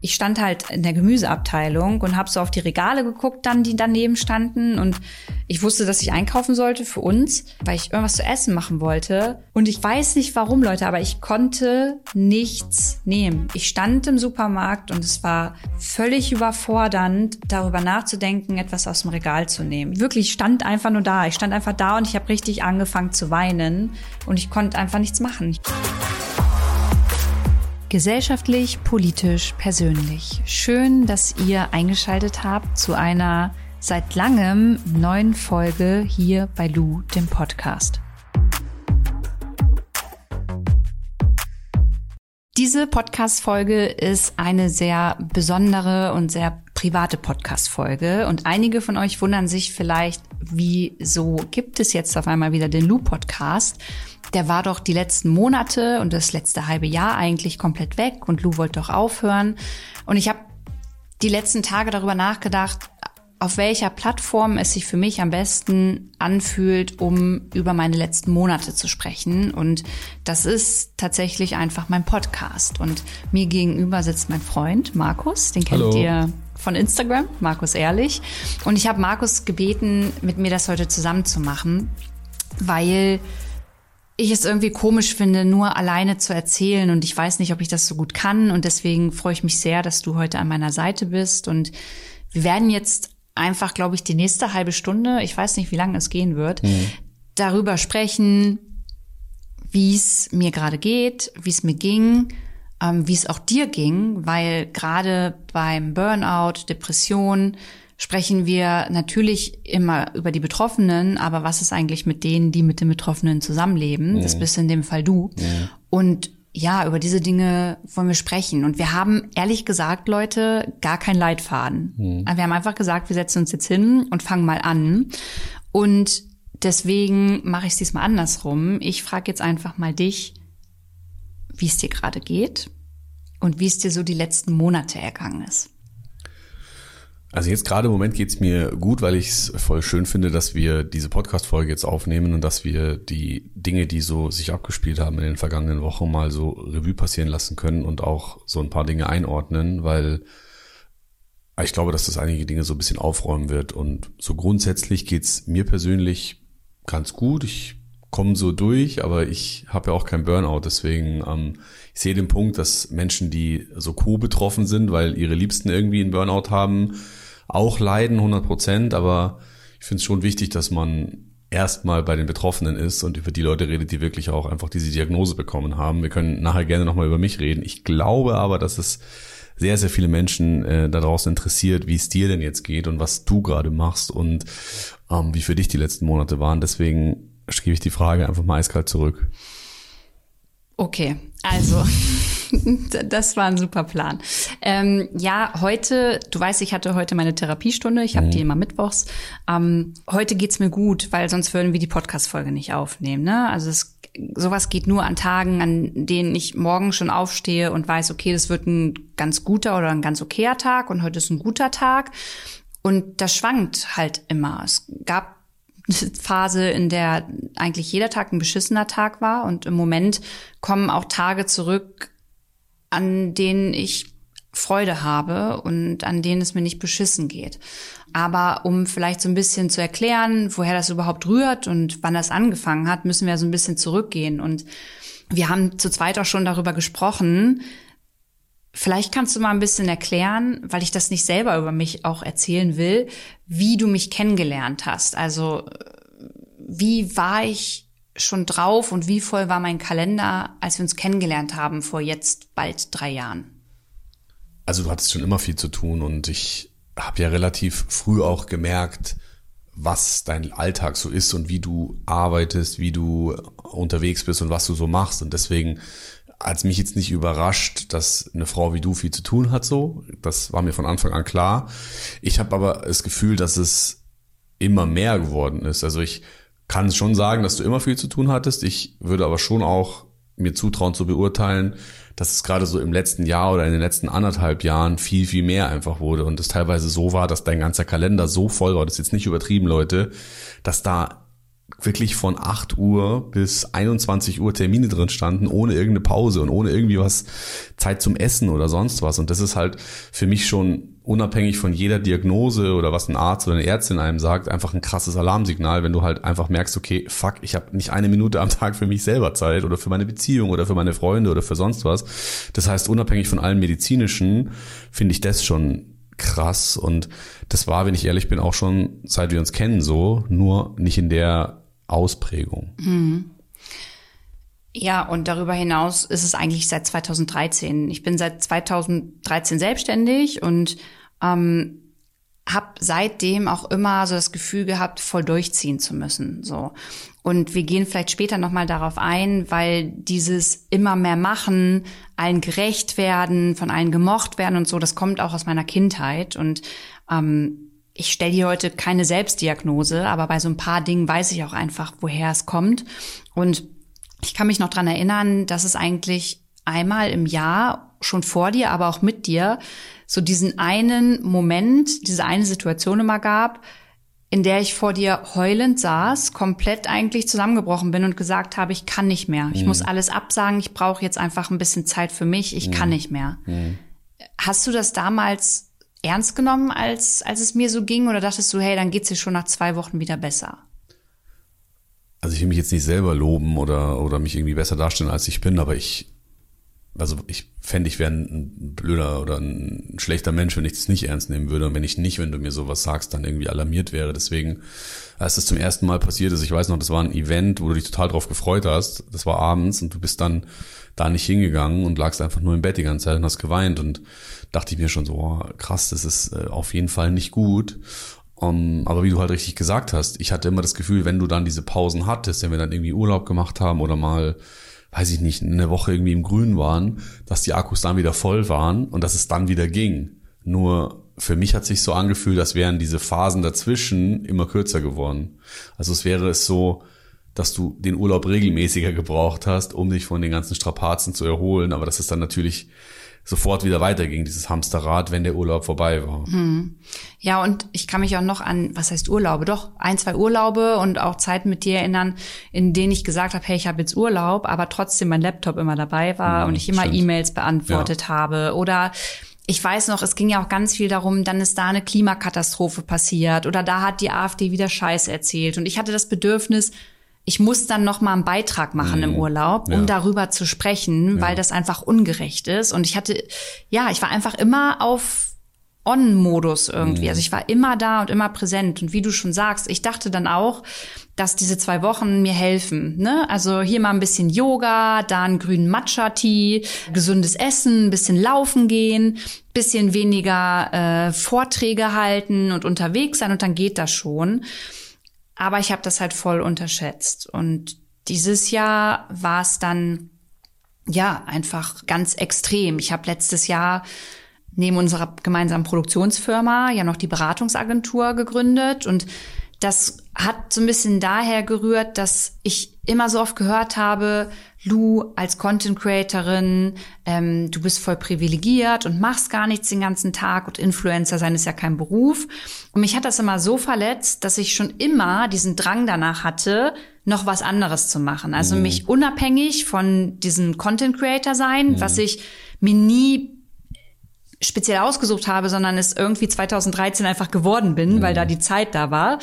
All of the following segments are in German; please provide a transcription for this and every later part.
ich stand halt in der Gemüseabteilung und habe so auf die Regale geguckt, dann die daneben standen und ich wusste, dass ich einkaufen sollte für uns, weil ich irgendwas zu essen machen wollte und ich weiß nicht warum, Leute, aber ich konnte nichts nehmen. Ich stand im Supermarkt und es war völlig überfordernd, darüber nachzudenken, etwas aus dem Regal zu nehmen. Wirklich, ich stand einfach nur da. Ich stand einfach da und ich habe richtig angefangen zu weinen und ich konnte einfach nichts machen. Gesellschaftlich, politisch, persönlich. Schön, dass ihr eingeschaltet habt zu einer seit langem neuen Folge hier bei Lou, dem Podcast. Diese Podcast-Folge ist eine sehr besondere und sehr private Podcast-Folge und einige von euch wundern sich vielleicht, wieso gibt es jetzt auf einmal wieder den Lou-Podcast? Der war doch die letzten Monate und das letzte halbe Jahr eigentlich komplett weg und Lou wollte doch aufhören. Und ich habe die letzten Tage darüber nachgedacht, auf welcher Plattform es sich für mich am besten anfühlt, um über meine letzten Monate zu sprechen. Und das ist tatsächlich einfach mein Podcast. Und mir gegenüber sitzt mein Freund Markus, den kennt Hallo. ihr von Instagram, Markus Ehrlich. Und ich habe Markus gebeten, mit mir das heute zusammen zu machen, weil ich es irgendwie komisch finde, nur alleine zu erzählen und ich weiß nicht, ob ich das so gut kann und deswegen freue ich mich sehr, dass du heute an meiner Seite bist und wir werden jetzt einfach, glaube ich, die nächste halbe Stunde, ich weiß nicht, wie lange es gehen wird, mhm. darüber sprechen, wie es mir gerade geht, wie es mir ging, ähm, wie es auch dir ging, weil gerade beim Burnout, Depression, sprechen wir natürlich immer über die Betroffenen, aber was ist eigentlich mit denen, die mit den Betroffenen zusammenleben? Mhm. Das bist in dem Fall du. Mhm. Und ja, über diese Dinge wollen wir sprechen. Und wir haben ehrlich gesagt, Leute, gar keinen Leitfaden. Mhm. Wir haben einfach gesagt, wir setzen uns jetzt hin und fangen mal an. Und deswegen mache ich es diesmal andersrum. Ich frage jetzt einfach mal dich, wie es dir gerade geht und wie es dir so die letzten Monate ergangen ist. Also jetzt gerade im Moment geht's mir gut, weil ich es voll schön finde, dass wir diese Podcast-Folge jetzt aufnehmen und dass wir die Dinge, die so sich abgespielt haben in den vergangenen Wochen, mal so Revue passieren lassen können und auch so ein paar Dinge einordnen, weil ich glaube, dass das einige Dinge so ein bisschen aufräumen wird. Und so grundsätzlich geht's mir persönlich ganz gut. Ich komme so durch, aber ich habe ja auch kein Burnout. Deswegen, ähm, ich sehe den Punkt, dass Menschen, die so co-betroffen sind, weil ihre Liebsten irgendwie einen Burnout haben, auch leiden, 100 Prozent, aber ich finde es schon wichtig, dass man erstmal bei den Betroffenen ist und über die Leute redet, die wirklich auch einfach diese Diagnose bekommen haben. Wir können nachher gerne nochmal über mich reden. Ich glaube aber, dass es sehr, sehr viele Menschen äh, da draußen interessiert, wie es dir denn jetzt geht und was du gerade machst und ähm, wie für dich die letzten Monate waren. Deswegen gebe ich die Frage einfach mal eiskalt zurück. Okay, also das war ein super Plan. Ähm, ja, heute, du weißt, ich hatte heute meine Therapiestunde, ich habe mhm. die immer mittwochs. Ähm, heute geht's mir gut, weil sonst würden wir die Podcast-Folge nicht aufnehmen. Ne? Also es, sowas geht nur an Tagen, an denen ich morgen schon aufstehe und weiß, okay, das wird ein ganz guter oder ein ganz okayer Tag und heute ist ein guter Tag. Und das schwankt halt immer. Es gab Phase, in der eigentlich jeder Tag ein beschissener Tag war. Und im Moment kommen auch Tage zurück, an denen ich Freude habe und an denen es mir nicht beschissen geht. Aber um vielleicht so ein bisschen zu erklären, woher das überhaupt rührt und wann das angefangen hat, müssen wir so ein bisschen zurückgehen. Und wir haben zu zweit auch schon darüber gesprochen, Vielleicht kannst du mal ein bisschen erklären, weil ich das nicht selber über mich auch erzählen will, wie du mich kennengelernt hast. Also wie war ich schon drauf und wie voll war mein Kalender, als wir uns kennengelernt haben vor jetzt bald drei Jahren? Also du hattest schon immer viel zu tun und ich habe ja relativ früh auch gemerkt, was dein Alltag so ist und wie du arbeitest, wie du unterwegs bist und was du so machst. Und deswegen hat mich jetzt nicht überrascht, dass eine Frau wie du viel zu tun hat so. Das war mir von Anfang an klar. Ich habe aber das Gefühl, dass es immer mehr geworden ist. Also ich kann schon sagen, dass du immer viel zu tun hattest. Ich würde aber schon auch mir zutrauen zu beurteilen, dass es gerade so im letzten Jahr oder in den letzten anderthalb Jahren viel, viel mehr einfach wurde und es teilweise so war, dass dein ganzer Kalender so voll war, das ist jetzt nicht übertrieben, Leute, dass da wirklich von 8 Uhr bis 21 Uhr Termine drin standen, ohne irgendeine Pause und ohne irgendwie was Zeit zum Essen oder sonst was. Und das ist halt für mich schon unabhängig von jeder Diagnose oder was ein Arzt oder eine Ärztin einem sagt, einfach ein krasses Alarmsignal, wenn du halt einfach merkst, okay, fuck, ich habe nicht eine Minute am Tag für mich selber Zeit oder für meine Beziehung oder für meine Freunde oder für sonst was. Das heißt, unabhängig von allem medizinischen finde ich das schon krass und das war, wenn ich ehrlich bin, auch schon seit wir uns kennen so, nur nicht in der Ausprägung. Mhm. Ja, und darüber hinaus ist es eigentlich seit 2013. Ich bin seit 2013 selbstständig und ähm, habe seitdem auch immer so das Gefühl gehabt, voll durchziehen zu müssen. So und wir gehen vielleicht später noch mal darauf ein, weil dieses immer mehr machen, allen gerecht werden, von allen gemocht werden und so, das kommt auch aus meiner Kindheit und ähm, ich stelle hier heute keine Selbstdiagnose, aber bei so ein paar Dingen weiß ich auch einfach, woher es kommt und ich kann mich noch dran erinnern, dass es eigentlich einmal im Jahr schon vor dir, aber auch mit dir so diesen einen Moment, diese eine Situation immer gab, in der ich vor dir heulend saß, komplett eigentlich zusammengebrochen bin und gesagt habe, ich kann nicht mehr. Ich mhm. muss alles absagen, ich brauche jetzt einfach ein bisschen Zeit für mich, ich mhm. kann nicht mehr. Mhm. Hast du das damals ernst genommen, als, als es mir so ging, oder dachtest du, hey, dann geht's dir schon nach zwei Wochen wieder besser? Also ich will mich jetzt nicht selber loben oder, oder mich irgendwie besser darstellen, als ich bin, aber ich also ich fände, ich wäre ein blöder oder ein schlechter Mensch, wenn ich das nicht ernst nehmen würde und wenn ich nicht, wenn du mir sowas sagst, dann irgendwie alarmiert wäre. Deswegen, als das zum ersten Mal passiert ist, ich weiß noch, das war ein Event, wo du dich total drauf gefreut hast, das war abends und du bist dann da nicht hingegangen und lagst einfach nur im Bett die ganze Zeit und hast geweint und dachte ich mir schon so, oh, krass, das ist äh, auf jeden Fall nicht gut. Um, aber wie du halt richtig gesagt hast, ich hatte immer das Gefühl, wenn du dann diese Pausen hattest, wenn wir dann irgendwie Urlaub gemacht haben oder mal weiß ich nicht, eine Woche irgendwie im Grün waren, dass die Akkus dann wieder voll waren und dass es dann wieder ging. Nur für mich hat sich so angefühlt, als wären diese Phasen dazwischen immer kürzer geworden. Also es wäre es so, dass du den Urlaub regelmäßiger gebraucht hast, um dich von den ganzen Strapazen zu erholen. Aber das ist dann natürlich sofort wieder weiterging, dieses Hamsterrad, wenn der Urlaub vorbei war. Hm. Ja, und ich kann mich auch noch an, was heißt Urlaube? Doch, ein, zwei Urlaube und auch Zeiten mit dir erinnern, in denen ich gesagt habe, hey, ich habe jetzt Urlaub, aber trotzdem mein Laptop immer dabei war hm, und ich immer E-Mails beantwortet ja. habe. Oder ich weiß noch, es ging ja auch ganz viel darum, dann ist da eine Klimakatastrophe passiert oder da hat die AfD wieder Scheiß erzählt. Und ich hatte das Bedürfnis, ich muss dann noch mal einen Beitrag machen mhm. im Urlaub, um ja. darüber zu sprechen, ja. weil das einfach ungerecht ist. Und ich hatte, ja, ich war einfach immer auf On-Modus irgendwie. Mhm. Also ich war immer da und immer präsent. Und wie du schon sagst, ich dachte dann auch, dass diese zwei Wochen mir helfen. Ne? Also hier mal ein bisschen Yoga, da einen grünen Matcha-Tee, gesundes Essen, ein bisschen laufen gehen, bisschen weniger äh, Vorträge halten und unterwegs sein und dann geht das schon. Aber ich habe das halt voll unterschätzt. Und dieses Jahr war es dann ja einfach ganz extrem. Ich habe letztes Jahr neben unserer gemeinsamen Produktionsfirma ja noch die Beratungsagentur gegründet und das hat so ein bisschen daher gerührt, dass ich immer so oft gehört habe, Lu als Content Creatorin, ähm, du bist voll privilegiert und machst gar nichts den ganzen Tag und Influencer sein ist ja kein Beruf. Und mich hat das immer so verletzt, dass ich schon immer diesen Drang danach hatte, noch was anderes zu machen. Also mhm. mich unabhängig von diesem Content Creator sein, mhm. was ich mir nie speziell ausgesucht habe, sondern es irgendwie 2013 einfach geworden bin, mhm. weil da die Zeit da war.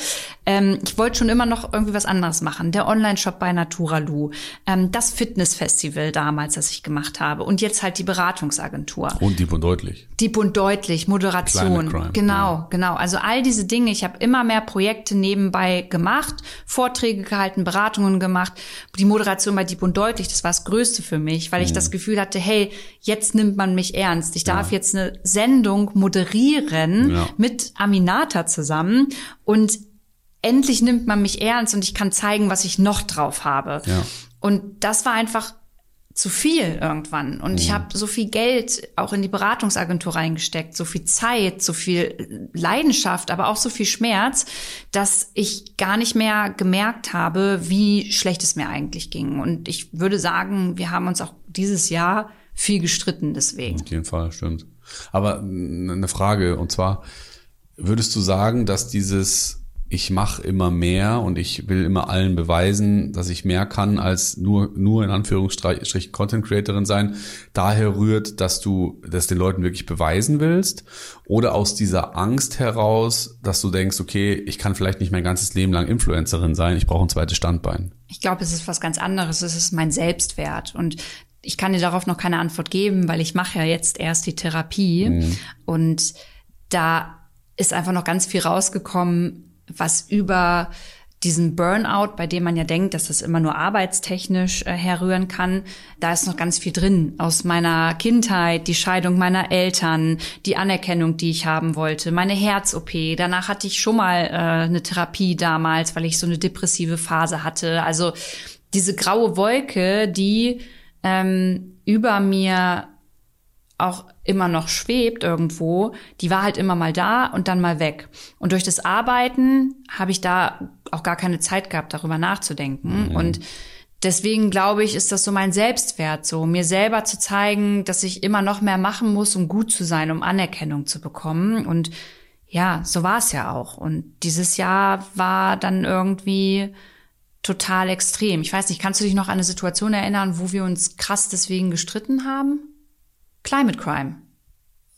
Ähm, ich wollte schon immer noch irgendwie was anderes machen. Der Online-Shop bei Naturalu, ähm, das Fitnessfestival damals, das ich gemacht habe und jetzt halt die Beratungsagentur. Und Dieb und Deutlich. Dieb und Deutlich, Moderation. Genau, ja. genau. Also all diese Dinge. Ich habe immer mehr Projekte nebenbei gemacht, Vorträge gehalten, Beratungen gemacht. Die Moderation bei Dieb und Deutlich, das war das Größte für mich, weil ich mhm. das Gefühl hatte, hey, jetzt nimmt man mich ernst. Ich darf ja. jetzt eine Sendung moderieren ja. mit Aminata zusammen und endlich nimmt man mich ernst und ich kann zeigen, was ich noch drauf habe. Ja. Und das war einfach zu viel irgendwann. Und mhm. ich habe so viel Geld auch in die Beratungsagentur reingesteckt, so viel Zeit, so viel Leidenschaft, aber auch so viel Schmerz, dass ich gar nicht mehr gemerkt habe, wie schlecht es mir eigentlich ging. Und ich würde sagen, wir haben uns auch dieses Jahr viel gestritten deswegen. Auf jeden Fall, stimmt. Aber eine Frage, und zwar, würdest du sagen, dass dieses ich mache immer mehr und ich will immer allen beweisen, dass ich mehr kann als nur, nur in Anführungsstrichen Content Creatorin sein, daher rührt, dass du das den Leuten wirklich beweisen willst? Oder aus dieser Angst heraus, dass du denkst, okay, ich kann vielleicht nicht mein ganzes Leben lang Influencerin sein, ich brauche ein zweites Standbein. Ich glaube, es ist was ganz anderes, es ist mein Selbstwert. Und ich kann dir darauf noch keine Antwort geben, weil ich mache ja jetzt erst die Therapie mhm. und da ist einfach noch ganz viel rausgekommen, was über diesen Burnout, bei dem man ja denkt, dass das immer nur arbeitstechnisch äh, herrühren kann, da ist noch ganz viel drin aus meiner Kindheit, die Scheidung meiner Eltern, die Anerkennung, die ich haben wollte, meine Herz-OP. Danach hatte ich schon mal äh, eine Therapie damals, weil ich so eine depressive Phase hatte. Also diese graue Wolke, die ähm, über mir auch immer noch schwebt irgendwo, die war halt immer mal da und dann mal weg. Und durch das Arbeiten habe ich da auch gar keine Zeit gehabt, darüber nachzudenken. Mhm. Und deswegen glaube ich, ist das so mein Selbstwert, so mir selber zu zeigen, dass ich immer noch mehr machen muss, um gut zu sein, um Anerkennung zu bekommen. Und ja, so war es ja auch. Und dieses Jahr war dann irgendwie total extrem. Ich weiß nicht, kannst du dich noch an eine Situation erinnern, wo wir uns krass deswegen gestritten haben? Climate Crime.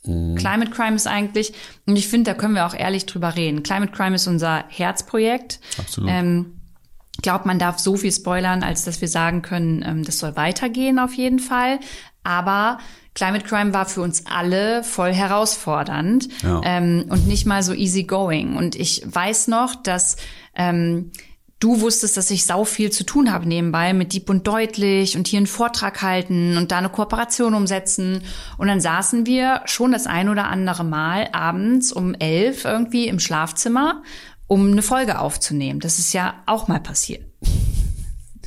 Mhm. Climate Crime ist eigentlich, und ich finde, da können wir auch ehrlich drüber reden. Climate Crime ist unser Herzprojekt. Absolut. Ähm, glaube, man darf so viel spoilern, als dass wir sagen können, ähm, das soll weitergehen auf jeden Fall. Aber Climate Crime war für uns alle voll herausfordernd ja. ähm, und nicht mal so easy going. Und ich weiß noch, dass ähm, du wusstest, dass ich sau viel zu tun habe nebenbei mit Dieb und Deutlich und hier einen Vortrag halten und da eine Kooperation umsetzen. Und dann saßen wir schon das ein oder andere Mal abends um elf irgendwie im Schlafzimmer, um eine Folge aufzunehmen. Das ist ja auch mal passiert.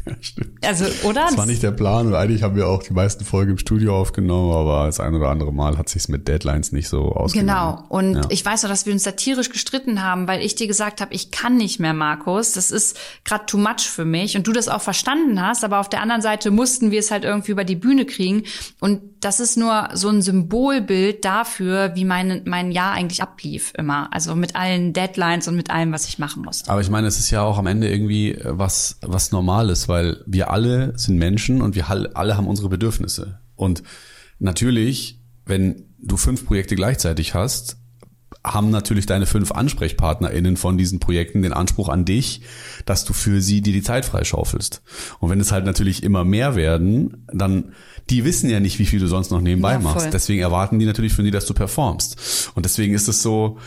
Ja, stimmt. Also, oder? Das war nicht der Plan und eigentlich haben wir auch die meisten Folgen im Studio aufgenommen, aber das ein oder andere Mal hat sich's mit Deadlines nicht so ausgegangen. Genau. Und ja. ich weiß auch, dass wir uns satirisch gestritten haben, weil ich dir gesagt habe, ich kann nicht mehr, Markus. Das ist gerade too much für mich und du das auch verstanden hast, aber auf der anderen Seite mussten wir es halt irgendwie über die Bühne kriegen und das ist nur so ein Symbolbild dafür, wie mein, mein Jahr eigentlich ablief immer. Also mit allen Deadlines und mit allem, was ich machen muss. Aber ich meine, es ist ja auch am Ende irgendwie äh, was, was Normales, weil wir alle sind Menschen und wir alle haben unsere Bedürfnisse. Und natürlich, wenn du fünf Projekte gleichzeitig hast, haben natürlich deine fünf AnsprechpartnerInnen von diesen Projekten den Anspruch an dich, dass du für sie dir die Zeit freischaufelst. Und wenn es halt natürlich immer mehr werden, dann, die wissen ja nicht, wie viel du sonst noch nebenbei ja, machst. Deswegen erwarten die natürlich von dir, dass du performst. Und deswegen ist es so,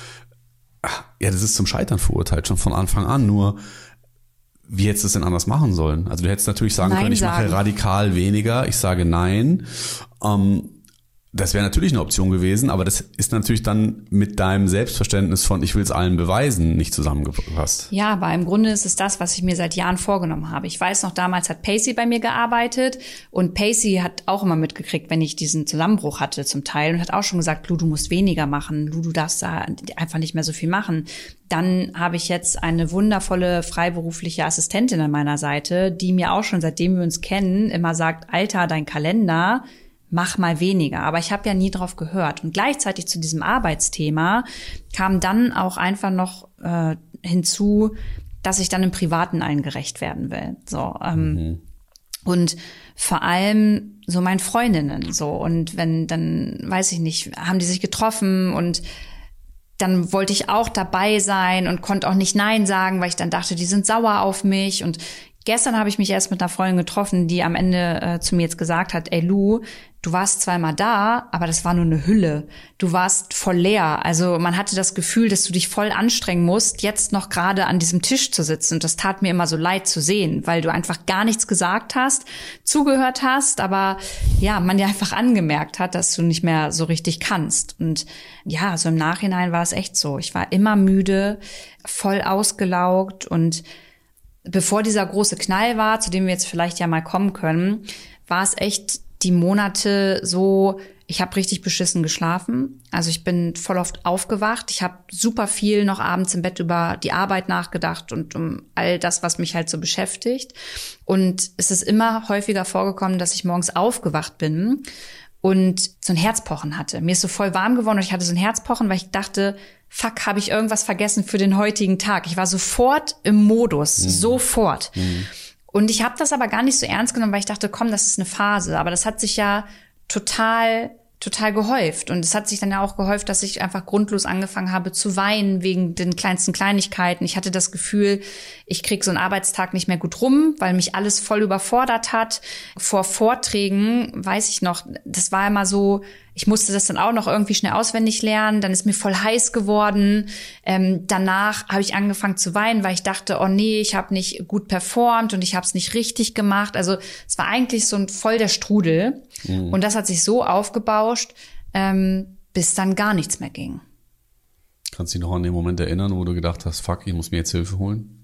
ja, das ist zum Scheitern verurteilt, schon von Anfang an. Nur, wie hättest du es denn anders machen sollen? Also du hättest natürlich sagen nein können, ich sagen. mache radikal weniger, ich sage nein. Ähm, das wäre natürlich eine Option gewesen, aber das ist natürlich dann mit deinem Selbstverständnis von ich will es allen beweisen nicht zusammengepasst. Ja, aber im Grunde ist es das, was ich mir seit Jahren vorgenommen habe. Ich weiß noch, damals hat Pacey bei mir gearbeitet und Pacey hat auch immer mitgekriegt, wenn ich diesen Zusammenbruch hatte zum Teil und hat auch schon gesagt, Lu, du musst weniger machen, Lu, du darfst da einfach nicht mehr so viel machen. Dann habe ich jetzt eine wundervolle freiberufliche Assistentin an meiner Seite, die mir auch schon seitdem wir uns kennen immer sagt, Alter, dein Kalender mach mal weniger. Aber ich habe ja nie drauf gehört. Und gleichzeitig zu diesem Arbeitsthema kam dann auch einfach noch äh, hinzu, dass ich dann im Privaten allen gerecht werden will. So ähm, mhm. und vor allem so meinen Freundinnen so und wenn dann weiß ich nicht, haben die sich getroffen und dann wollte ich auch dabei sein und konnte auch nicht Nein sagen, weil ich dann dachte, die sind sauer auf mich. Und gestern habe ich mich erst mit einer Freundin getroffen, die am Ende äh, zu mir jetzt gesagt hat, ey Lu, du warst zweimal da, aber das war nur eine Hülle. Du warst voll leer. Also man hatte das Gefühl, dass du dich voll anstrengen musst, jetzt noch gerade an diesem Tisch zu sitzen. Und das tat mir immer so leid zu sehen, weil du einfach gar nichts gesagt hast, zugehört hast, aber ja, man dir einfach angemerkt hat, dass du nicht mehr so richtig kannst. Und ja, so im Nachhinein war es echt so. Ich war immer müde, voll ausgelaugt und bevor dieser große Knall war, zu dem wir jetzt vielleicht ja mal kommen können, war es echt die Monate so, ich habe richtig beschissen geschlafen. Also ich bin voll oft aufgewacht. Ich habe super viel noch abends im Bett über die Arbeit nachgedacht und um all das, was mich halt so beschäftigt. Und es ist immer häufiger vorgekommen, dass ich morgens aufgewacht bin und so ein Herzpochen hatte. Mir ist so voll warm geworden und ich hatte so ein Herzpochen, weil ich dachte, fuck, habe ich irgendwas vergessen für den heutigen Tag. Ich war sofort im Modus, mhm. sofort. Mhm. Und ich habe das aber gar nicht so ernst genommen, weil ich dachte, komm, das ist eine Phase. Aber das hat sich ja total total gehäuft. Und es hat sich dann ja auch gehäuft, dass ich einfach grundlos angefangen habe zu weinen wegen den kleinsten Kleinigkeiten. Ich hatte das Gefühl, ich krieg so einen Arbeitstag nicht mehr gut rum, weil mich alles voll überfordert hat. Vor Vorträgen, weiß ich noch, das war immer so, ich musste das dann auch noch irgendwie schnell auswendig lernen. Dann ist mir voll heiß geworden. Ähm, danach habe ich angefangen zu weinen, weil ich dachte, oh nee, ich habe nicht gut performt und ich habe es nicht richtig gemacht. Also es war eigentlich so ein voll der Strudel. Mhm. Und das hat sich so aufgebauscht, ähm, bis dann gar nichts mehr ging. Kannst du dich noch an den Moment erinnern, wo du gedacht hast, fuck, ich muss mir jetzt Hilfe holen?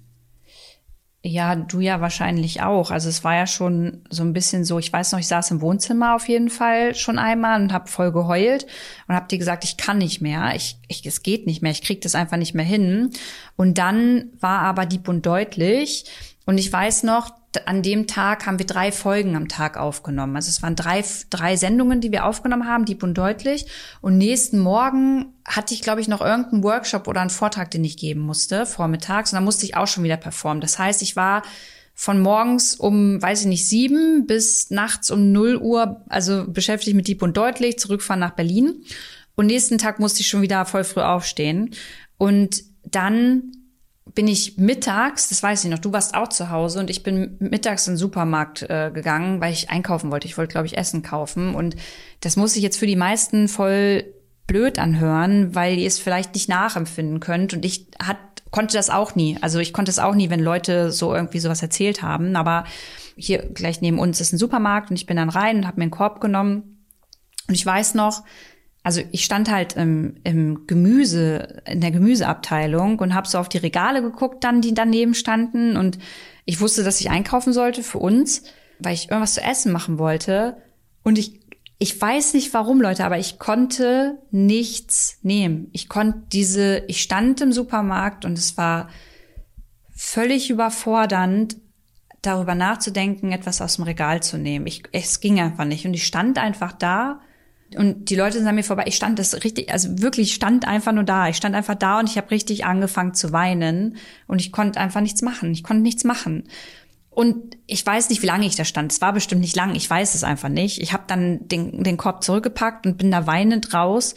Ja, du ja wahrscheinlich auch. Also es war ja schon so ein bisschen so, ich weiß noch, ich saß im Wohnzimmer auf jeden Fall schon einmal und habe voll geheult und habe dir gesagt, ich kann nicht mehr, ich, ich, es geht nicht mehr, ich krieg das einfach nicht mehr hin. Und dann war aber Dieb und deutlich und ich weiß noch, an dem Tag haben wir drei Folgen am Tag aufgenommen. Also es waren drei, drei Sendungen, die wir aufgenommen haben, Dieb und Deutlich. Und nächsten Morgen hatte ich, glaube ich, noch irgendeinen Workshop oder einen Vortrag, den ich geben musste, vormittags. Und dann musste ich auch schon wieder performen. Das heißt, ich war von morgens um, weiß ich nicht, sieben bis nachts um null Uhr, also beschäftigt mit Dieb und Deutlich, zurückfahren nach Berlin. Und nächsten Tag musste ich schon wieder voll früh aufstehen. Und dann bin ich mittags, das weiß ich noch, du warst auch zu Hause und ich bin mittags in den Supermarkt äh, gegangen, weil ich einkaufen wollte. Ich wollte, glaube ich, Essen kaufen. Und das muss ich jetzt für die meisten voll blöd anhören, weil ihr es vielleicht nicht nachempfinden könnt. Und ich hat, konnte das auch nie. Also ich konnte es auch nie, wenn Leute so irgendwie sowas erzählt haben. Aber hier gleich neben uns ist ein Supermarkt und ich bin dann rein und habe mir einen Korb genommen. Und ich weiß noch, also ich stand halt im, im Gemüse, in der Gemüseabteilung und habe so auf die Regale geguckt, dann die daneben standen und ich wusste, dass ich einkaufen sollte für uns, weil ich irgendwas zu essen machen wollte und ich ich weiß nicht warum, Leute, aber ich konnte nichts nehmen. Ich konnte diese, ich stand im Supermarkt und es war völlig überfordernd, darüber nachzudenken, etwas aus dem Regal zu nehmen. Ich, es ging einfach nicht. Und ich stand einfach da und die Leute sind an mir vorbei. Ich stand das richtig, also wirklich stand einfach nur da. Ich stand einfach da und ich habe richtig angefangen zu weinen und ich konnte einfach nichts machen. Ich konnte nichts machen. Und ich weiß nicht, wie lange ich da stand. Es war bestimmt nicht lang. Ich weiß es einfach nicht. Ich habe dann den, den Korb zurückgepackt und bin da weinend raus.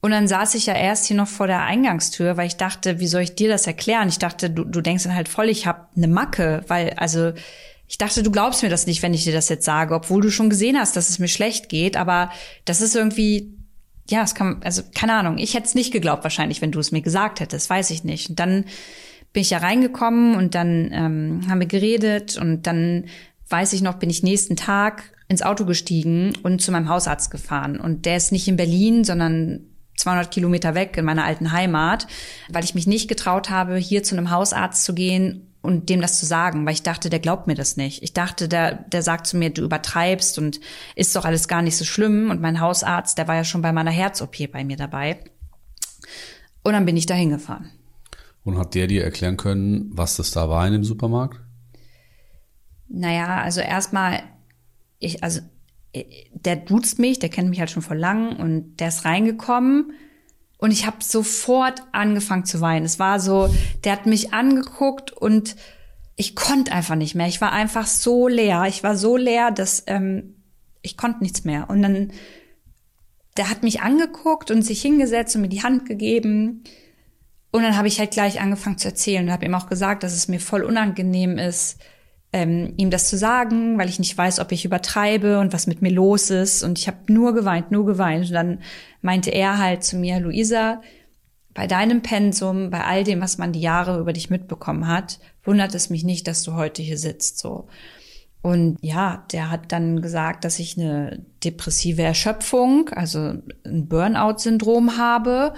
Und dann saß ich ja erst hier noch vor der Eingangstür, weil ich dachte, wie soll ich dir das erklären? Ich dachte, du, du denkst dann halt voll, ich habe eine Macke, weil also ich dachte, du glaubst mir das nicht, wenn ich dir das jetzt sage, obwohl du schon gesehen hast, dass es mir schlecht geht. Aber das ist irgendwie, ja, es kann, also keine Ahnung. Ich hätte es nicht geglaubt wahrscheinlich, wenn du es mir gesagt hättest, weiß ich nicht. Und dann bin ich ja reingekommen und dann ähm, haben wir geredet und dann weiß ich noch, bin ich nächsten Tag ins Auto gestiegen und zu meinem Hausarzt gefahren. Und der ist nicht in Berlin, sondern 200 Kilometer weg in meiner alten Heimat, weil ich mich nicht getraut habe, hier zu einem Hausarzt zu gehen und dem das zu sagen, weil ich dachte, der glaubt mir das nicht. Ich dachte, der, der sagt zu mir, du übertreibst und ist doch alles gar nicht so schlimm. Und mein Hausarzt, der war ja schon bei meiner Herz-OP bei mir dabei. Und dann bin ich da hingefahren. Und hat der dir erklären können, was das da war in dem Supermarkt? Naja, also erstmal, ich, also der duzt mich, der kennt mich halt schon vor lang und der ist reingekommen und ich habe sofort angefangen zu weinen. Es war so, der hat mich angeguckt und ich konnte einfach nicht mehr. Ich war einfach so leer. Ich war so leer, dass ähm, ich konnte nichts mehr. Und dann, der hat mich angeguckt und sich hingesetzt und mir die Hand gegeben. Und dann habe ich halt gleich angefangen zu erzählen und habe ihm auch gesagt, dass es mir voll unangenehm ist, ähm, ihm das zu sagen, weil ich nicht weiß, ob ich übertreibe und was mit mir los ist. Und ich habe nur geweint, nur geweint. Und dann meinte er halt zu mir, Luisa, bei deinem Pensum, bei all dem, was man die Jahre über dich mitbekommen hat, wundert es mich nicht, dass du heute hier sitzt. So. Und ja, der hat dann gesagt, dass ich eine depressive Erschöpfung, also ein Burnout-Syndrom habe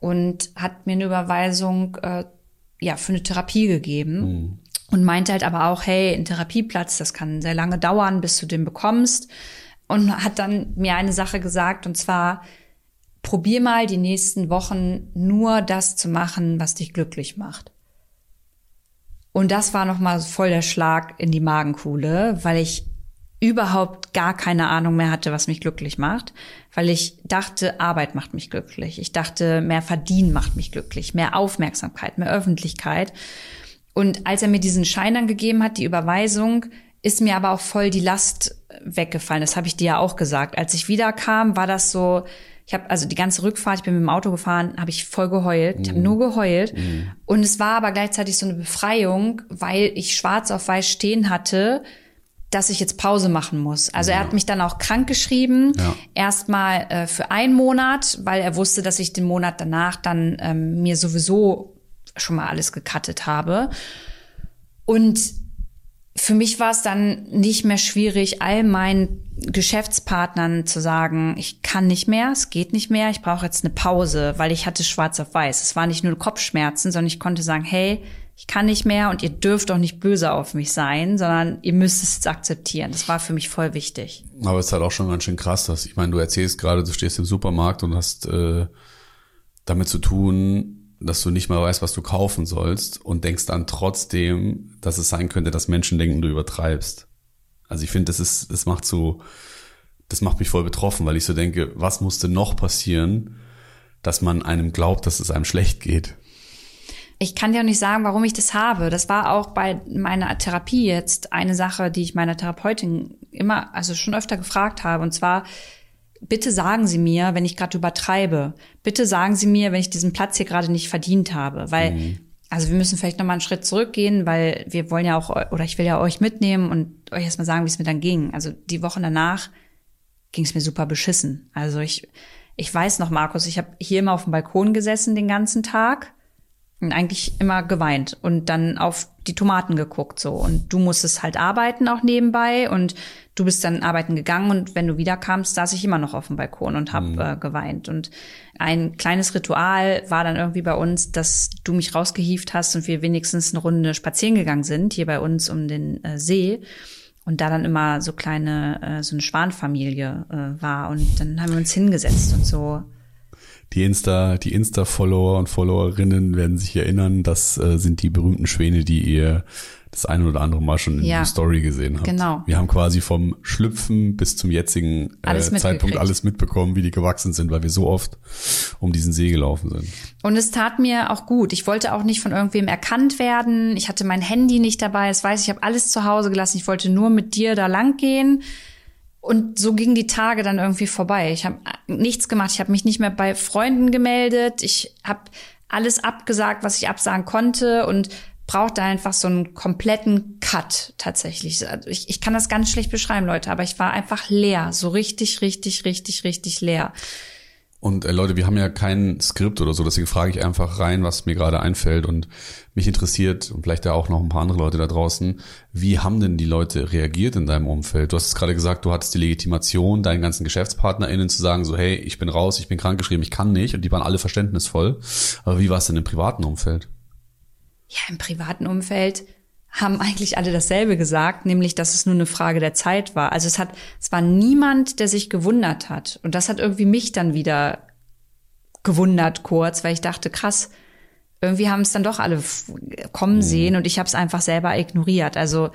und hat mir eine Überweisung äh, ja für eine Therapie gegeben. Mhm und meinte halt aber auch, hey, ein Therapieplatz, das kann sehr lange dauern, bis du den bekommst. Und hat dann mir eine Sache gesagt, und zwar, probier mal die nächsten Wochen nur das zu machen, was dich glücklich macht. Und das war nochmal voll der Schlag in die Magenkuhle, weil ich überhaupt gar keine Ahnung mehr hatte, was mich glücklich macht, weil ich dachte, Arbeit macht mich glücklich. Ich dachte, mehr Verdienen macht mich glücklich, mehr Aufmerksamkeit, mehr Öffentlichkeit. Und als er mir diesen Schein dann gegeben hat, die Überweisung, ist mir aber auch voll die Last weggefallen. Das habe ich dir ja auch gesagt. Als ich wiederkam, war das so, ich habe also die ganze Rückfahrt, ich bin mit dem Auto gefahren, habe ich voll geheult. Ich habe mhm. nur geheult. Mhm. Und es war aber gleichzeitig so eine Befreiung, weil ich schwarz auf weiß stehen hatte, dass ich jetzt Pause machen muss. Also ja. er hat mich dann auch krank geschrieben, ja. erstmal äh, für einen Monat, weil er wusste, dass ich den Monat danach dann ähm, mir sowieso schon mal alles gekattet habe. Und für mich war es dann nicht mehr schwierig, all meinen Geschäftspartnern zu sagen, ich kann nicht mehr, es geht nicht mehr, ich brauche jetzt eine Pause, weil ich hatte schwarz auf weiß. Es war nicht nur Kopfschmerzen, sondern ich konnte sagen, hey, ich kann nicht mehr und ihr dürft auch nicht böse auf mich sein, sondern ihr müsst es jetzt akzeptieren. Das war für mich voll wichtig. Aber es ist halt auch schon ganz schön krass, dass ich meine, du erzählst gerade, du stehst im Supermarkt und hast äh, damit zu tun, dass du nicht mal weißt, was du kaufen sollst und denkst dann trotzdem, dass es sein könnte, dass Menschen denken, du übertreibst. Also ich finde, das ist, das macht so, das macht mich voll betroffen, weil ich so denke, was musste noch passieren, dass man einem glaubt, dass es einem schlecht geht? ich kann dir auch nicht sagen, warum ich das habe. Das war auch bei meiner Therapie jetzt eine Sache, die ich meiner Therapeutin immer, also schon öfter gefragt habe. Und zwar, bitte sagen Sie mir, wenn ich gerade übertreibe. Bitte sagen Sie mir, wenn ich diesen Platz hier gerade nicht verdient habe. Weil, mhm. also wir müssen vielleicht nochmal einen Schritt zurückgehen, weil wir wollen ja auch, oder ich will ja euch mitnehmen und euch erstmal sagen, wie es mir dann ging. Also die Wochen danach ging es mir super beschissen. Also ich, ich weiß noch, Markus, ich habe hier immer auf dem Balkon gesessen den ganzen Tag eigentlich immer geweint und dann auf die Tomaten geguckt so. Und du musstest halt arbeiten auch nebenbei und du bist dann arbeiten gegangen und wenn du wiederkamst, saß ich immer noch auf dem Balkon und habe mhm. äh, geweint. Und ein kleines Ritual war dann irgendwie bei uns, dass du mich rausgehieft hast und wir wenigstens eine Runde spazieren gegangen sind hier bei uns um den äh, See. Und da dann immer so kleine äh, so eine Schwanfamilie äh, war. Und dann haben wir uns hingesetzt und so die Insta, die Insta-Follower und Followerinnen werden sich erinnern, das äh, sind die berühmten Schwäne, die ihr das eine oder andere Mal schon in ja, der Story gesehen habt. Genau. Wir haben quasi vom Schlüpfen bis zum jetzigen äh, Zeitpunkt alles mitbekommen, wie die gewachsen sind, weil wir so oft um diesen See gelaufen sind. Und es tat mir auch gut. Ich wollte auch nicht von irgendwem erkannt werden. Ich hatte mein Handy nicht dabei. Das weiß ich, ich habe alles zu Hause gelassen. Ich wollte nur mit dir da lang gehen. Und so gingen die Tage dann irgendwie vorbei. Ich habe nichts gemacht. Ich habe mich nicht mehr bei Freunden gemeldet. Ich habe alles abgesagt, was ich absagen konnte und brauchte einfach so einen kompletten Cut tatsächlich. Also ich, ich kann das ganz schlecht beschreiben, Leute, aber ich war einfach leer, so richtig, richtig, richtig, richtig leer. Und äh, Leute, wir haben ja kein Skript oder so, deswegen frage ich einfach rein, was mir gerade einfällt. Und mich interessiert, und vielleicht ja auch noch ein paar andere Leute da draußen, wie haben denn die Leute reagiert in deinem Umfeld? Du hast es gerade gesagt, du hattest die Legitimation, deinen ganzen GeschäftspartnerInnen zu sagen, so, hey, ich bin raus, ich bin krankgeschrieben, ich kann nicht. Und die waren alle verständnisvoll. Aber wie war es denn im privaten Umfeld? Ja, im privaten Umfeld haben eigentlich alle dasselbe gesagt, nämlich, dass es nur eine Frage der Zeit war. Also es hat, es war niemand, der sich gewundert hat. Und das hat irgendwie mich dann wieder gewundert kurz, weil ich dachte, krass, irgendwie haben es dann doch alle kommen mhm. sehen und ich habe es einfach selber ignoriert. Also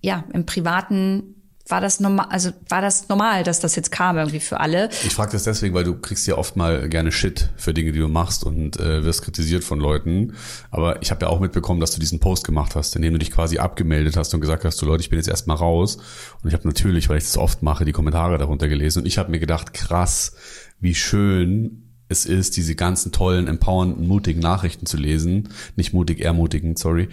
ja, im Privaten war das normal, also war das normal, dass das jetzt kam irgendwie für alle. Ich frage das deswegen, weil du kriegst ja oft mal gerne Shit für Dinge, die du machst und äh, wirst kritisiert von Leuten. Aber ich habe ja auch mitbekommen, dass du diesen Post gemacht hast, in dem du dich quasi abgemeldet hast und gesagt hast, du Leute, ich bin jetzt erstmal raus. Und ich habe natürlich, weil ich das oft mache, die Kommentare darunter gelesen und ich habe mir gedacht, krass, wie schön es ist, diese ganzen tollen, empowernden, mutigen Nachrichten zu lesen. Nicht mutig, ermutigend, sorry.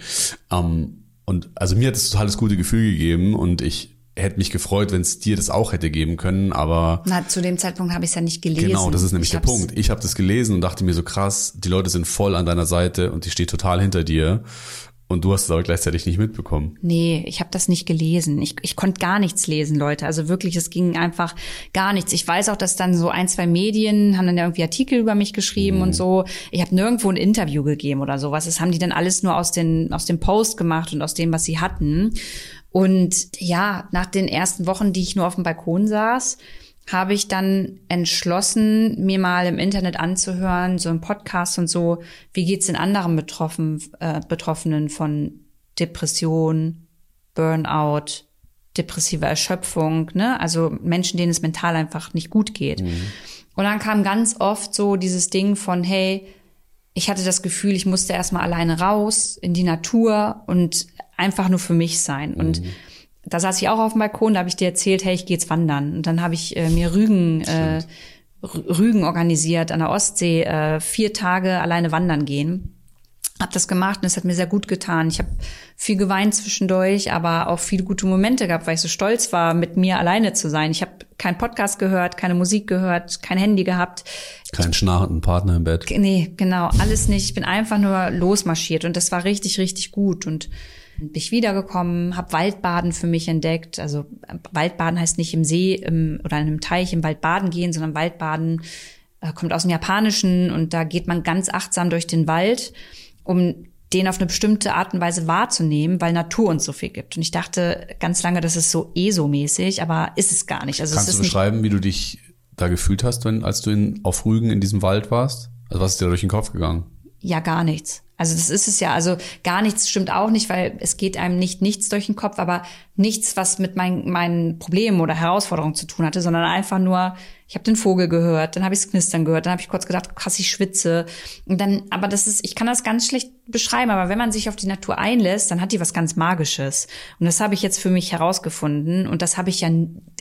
Um, und also mir hat es total das gute Gefühl gegeben und ich hätte mich gefreut, wenn es dir das auch hätte geben können, aber na zu dem Zeitpunkt habe ich es ja nicht gelesen. Genau, das ist nämlich ich der Punkt. Ich habe das gelesen und dachte mir so krass, die Leute sind voll an deiner Seite und die steht total hinter dir. Und du hast es aber gleichzeitig nicht mitbekommen. Nee, ich habe das nicht gelesen. Ich, ich konnte gar nichts lesen, Leute. Also wirklich, es ging einfach gar nichts. Ich weiß auch, dass dann so ein, zwei Medien haben dann irgendwie Artikel über mich geschrieben mhm. und so. Ich habe nirgendwo ein Interview gegeben oder sowas. Das haben die dann alles nur aus, den, aus dem Post gemacht und aus dem, was sie hatten. Und ja, nach den ersten Wochen, die ich nur auf dem Balkon saß, habe ich dann entschlossen, mir mal im Internet anzuhören, so ein Podcast und so, wie geht's den anderen Betroffen, äh, Betroffenen von Depression, Burnout, depressive Erschöpfung, ne? Also Menschen, denen es mental einfach nicht gut geht. Mhm. Und dann kam ganz oft so dieses Ding von, hey, ich hatte das Gefühl, ich musste erstmal alleine raus in die Natur und einfach nur für mich sein. Mhm. Und da saß ich auch auf dem Balkon, da habe ich dir erzählt, hey, ich gehe jetzt wandern. Und dann habe ich äh, mir Rügen, äh, Rügen organisiert an der Ostsee, äh, vier Tage alleine wandern gehen habe das gemacht und es hat mir sehr gut getan. Ich habe viel geweint zwischendurch, aber auch viele gute Momente gehabt, weil ich so stolz war, mit mir alleine zu sein. Ich habe keinen Podcast gehört, keine Musik gehört, kein Handy gehabt. Keinen schnarrenden Partner im Bett. Nee, genau, alles nicht. Ich bin einfach nur losmarschiert und das war richtig, richtig gut. Und bin ich wiedergekommen, habe Waldbaden für mich entdeckt. Also Waldbaden heißt nicht im See im, oder in einem Teich im Wald baden gehen, sondern Waldbaden äh, kommt aus dem Japanischen und da geht man ganz achtsam durch den Wald um den auf eine bestimmte Art und Weise wahrzunehmen, weil Natur uns so viel gibt. Und ich dachte ganz lange, das ist so ESO-mäßig, aber ist es gar nicht. Also Kannst du beschreiben, wie du dich da gefühlt hast, wenn, als du in, auf Rügen in diesem Wald warst? Also was ist dir durch den Kopf gegangen? Ja, gar nichts. Also das ist es ja. Also gar nichts stimmt auch nicht, weil es geht einem nicht nichts durch den Kopf, aber nichts, was mit mein, meinen Problemen oder Herausforderungen zu tun hatte, sondern einfach nur, ich habe den Vogel gehört, dann habe ich es knistern gehört, dann habe ich kurz gedacht, krass, ich schwitze. Und dann, aber das ist, ich kann das ganz schlecht beschreiben, aber wenn man sich auf die Natur einlässt, dann hat die was ganz Magisches. Und das habe ich jetzt für mich herausgefunden. Und das habe ich ja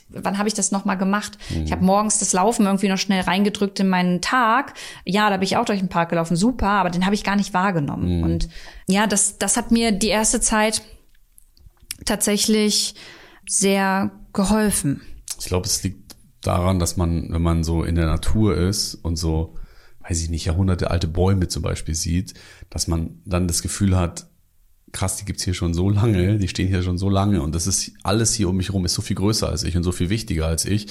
wann habe ich das nochmal gemacht? Mhm. Ich habe morgens das Laufen irgendwie noch schnell reingedrückt in meinen Tag. Ja, da bin ich auch durch den Park gelaufen, super, aber den habe ich gar nicht wahrgenommen. Mhm. Und ja, das, das hat mir die erste Zeit tatsächlich sehr geholfen. Ich glaube, es liegt daran, dass man, wenn man so in der Natur ist und so, weiß ich nicht, Jahrhunderte alte Bäume zum Beispiel sieht, dass man dann das Gefühl hat, krass, die gibt's hier schon so lange, die stehen hier schon so lange und das ist alles hier um mich herum ist so viel größer als ich und so viel wichtiger als ich,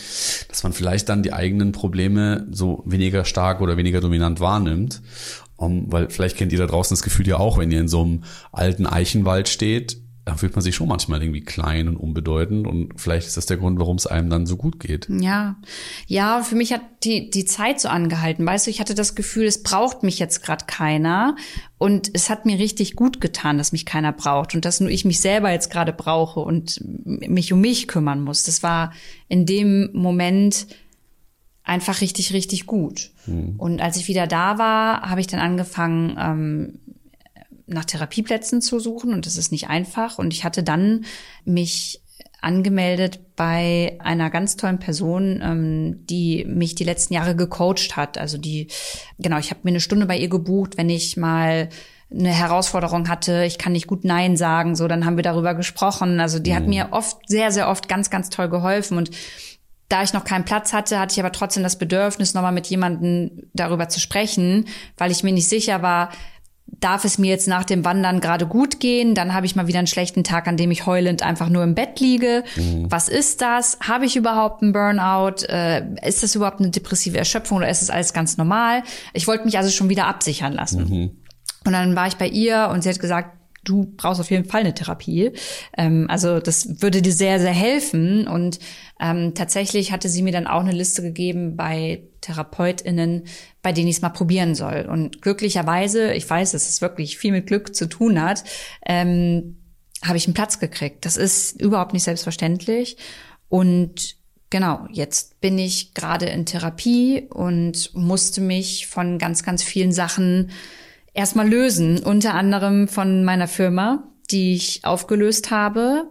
dass man vielleicht dann die eigenen Probleme so weniger stark oder weniger dominant wahrnimmt. Um, weil vielleicht kennt ihr da draußen das Gefühl ja auch, wenn ihr in so einem alten Eichenwald steht, dann fühlt man sich schon manchmal irgendwie klein und unbedeutend und vielleicht ist das der Grund, warum es einem dann so gut geht. Ja, ja, für mich hat die die Zeit so angehalten. Weißt du, ich hatte das Gefühl, es braucht mich jetzt gerade keiner und es hat mir richtig gut getan, dass mich keiner braucht und dass nur ich mich selber jetzt gerade brauche und mich um mich kümmern muss. Das war in dem Moment einfach richtig, richtig gut. Hm. Und als ich wieder da war, habe ich dann angefangen, ähm, nach Therapieplätzen zu suchen und das ist nicht einfach. Und ich hatte dann mich angemeldet bei einer ganz tollen Person, ähm, die mich die letzten Jahre gecoacht hat. Also die, genau, ich habe mir eine Stunde bei ihr gebucht, wenn ich mal eine Herausforderung hatte, ich kann nicht gut Nein sagen, so, dann haben wir darüber gesprochen. Also die mhm. hat mir oft, sehr, sehr oft ganz, ganz toll geholfen und da ich noch keinen Platz hatte, hatte ich aber trotzdem das Bedürfnis, nochmal mit jemandem darüber zu sprechen, weil ich mir nicht sicher war, darf es mir jetzt nach dem Wandern gerade gut gehen, dann habe ich mal wieder einen schlechten Tag, an dem ich heulend einfach nur im Bett liege. Mhm. Was ist das? Habe ich überhaupt einen Burnout? Äh, ist das überhaupt eine depressive Erschöpfung oder ist das alles ganz normal? Ich wollte mich also schon wieder absichern lassen. Mhm. Und dann war ich bei ihr und sie hat gesagt, du brauchst auf jeden Fall eine Therapie. Ähm, also das würde dir sehr, sehr helfen. Und ähm, tatsächlich hatte sie mir dann auch eine Liste gegeben bei TherapeutInnen, bei denen ich es mal probieren soll. Und glücklicherweise, ich weiß, dass es wirklich viel mit Glück zu tun hat, ähm, habe ich einen Platz gekriegt. Das ist überhaupt nicht selbstverständlich. Und genau, jetzt bin ich gerade in Therapie und musste mich von ganz, ganz vielen Sachen erstmal lösen. Unter anderem von meiner Firma, die ich aufgelöst habe,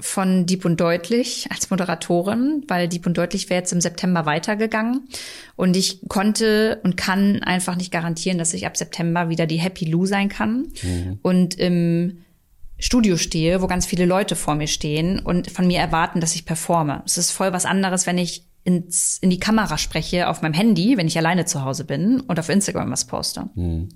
von Deep und Deutlich als Moderatorin, weil Deep und Deutlich wäre jetzt im September weitergegangen. Und ich konnte und kann einfach nicht garantieren, dass ich ab September wieder die Happy Lou sein kann. Mhm. Und im Studio stehe, wo ganz viele Leute vor mir stehen und von mir erwarten, dass ich performe. Es ist voll was anderes, wenn ich ins, in die Kamera spreche auf meinem Handy, wenn ich alleine zu Hause bin und auf Instagram was poste. Mhm.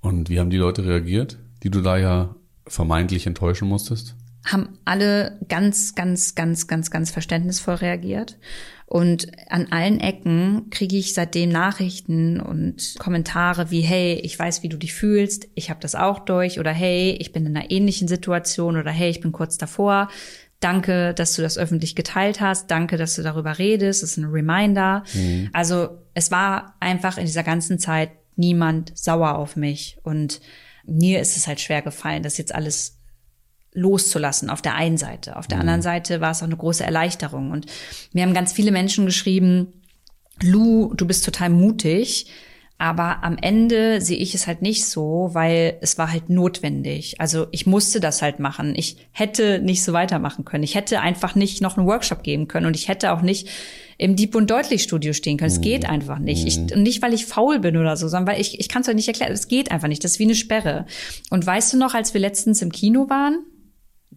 Und wie haben die Leute reagiert, die du da ja vermeintlich enttäuschen musstest? Haben alle ganz, ganz, ganz, ganz, ganz verständnisvoll reagiert. Und an allen Ecken kriege ich seitdem Nachrichten und Kommentare wie, hey, ich weiß, wie du dich fühlst, ich habe das auch durch oder hey, ich bin in einer ähnlichen Situation oder hey, ich bin kurz davor. Danke, dass du das öffentlich geteilt hast. Danke, dass du darüber redest. Das ist ein Reminder. Mhm. Also es war einfach in dieser ganzen Zeit niemand sauer auf mich. Und mir ist es halt schwer gefallen, das jetzt alles loszulassen auf der einen Seite. Auf der mhm. anderen Seite war es auch eine große Erleichterung. Und mir haben ganz viele Menschen geschrieben, Lu, du bist total mutig. Aber am Ende sehe ich es halt nicht so, weil es war halt notwendig. Also ich musste das halt machen. Ich hätte nicht so weitermachen können. Ich hätte einfach nicht noch einen Workshop geben können und ich hätte auch nicht im Deep und Deutlich Studio stehen können. Es geht mhm. einfach nicht. Ich, und nicht, weil ich faul bin oder so, sondern weil ich, ich kann es euch nicht erklären. Es geht einfach nicht. Das ist wie eine Sperre. Und weißt du noch, als wir letztens im Kino waren?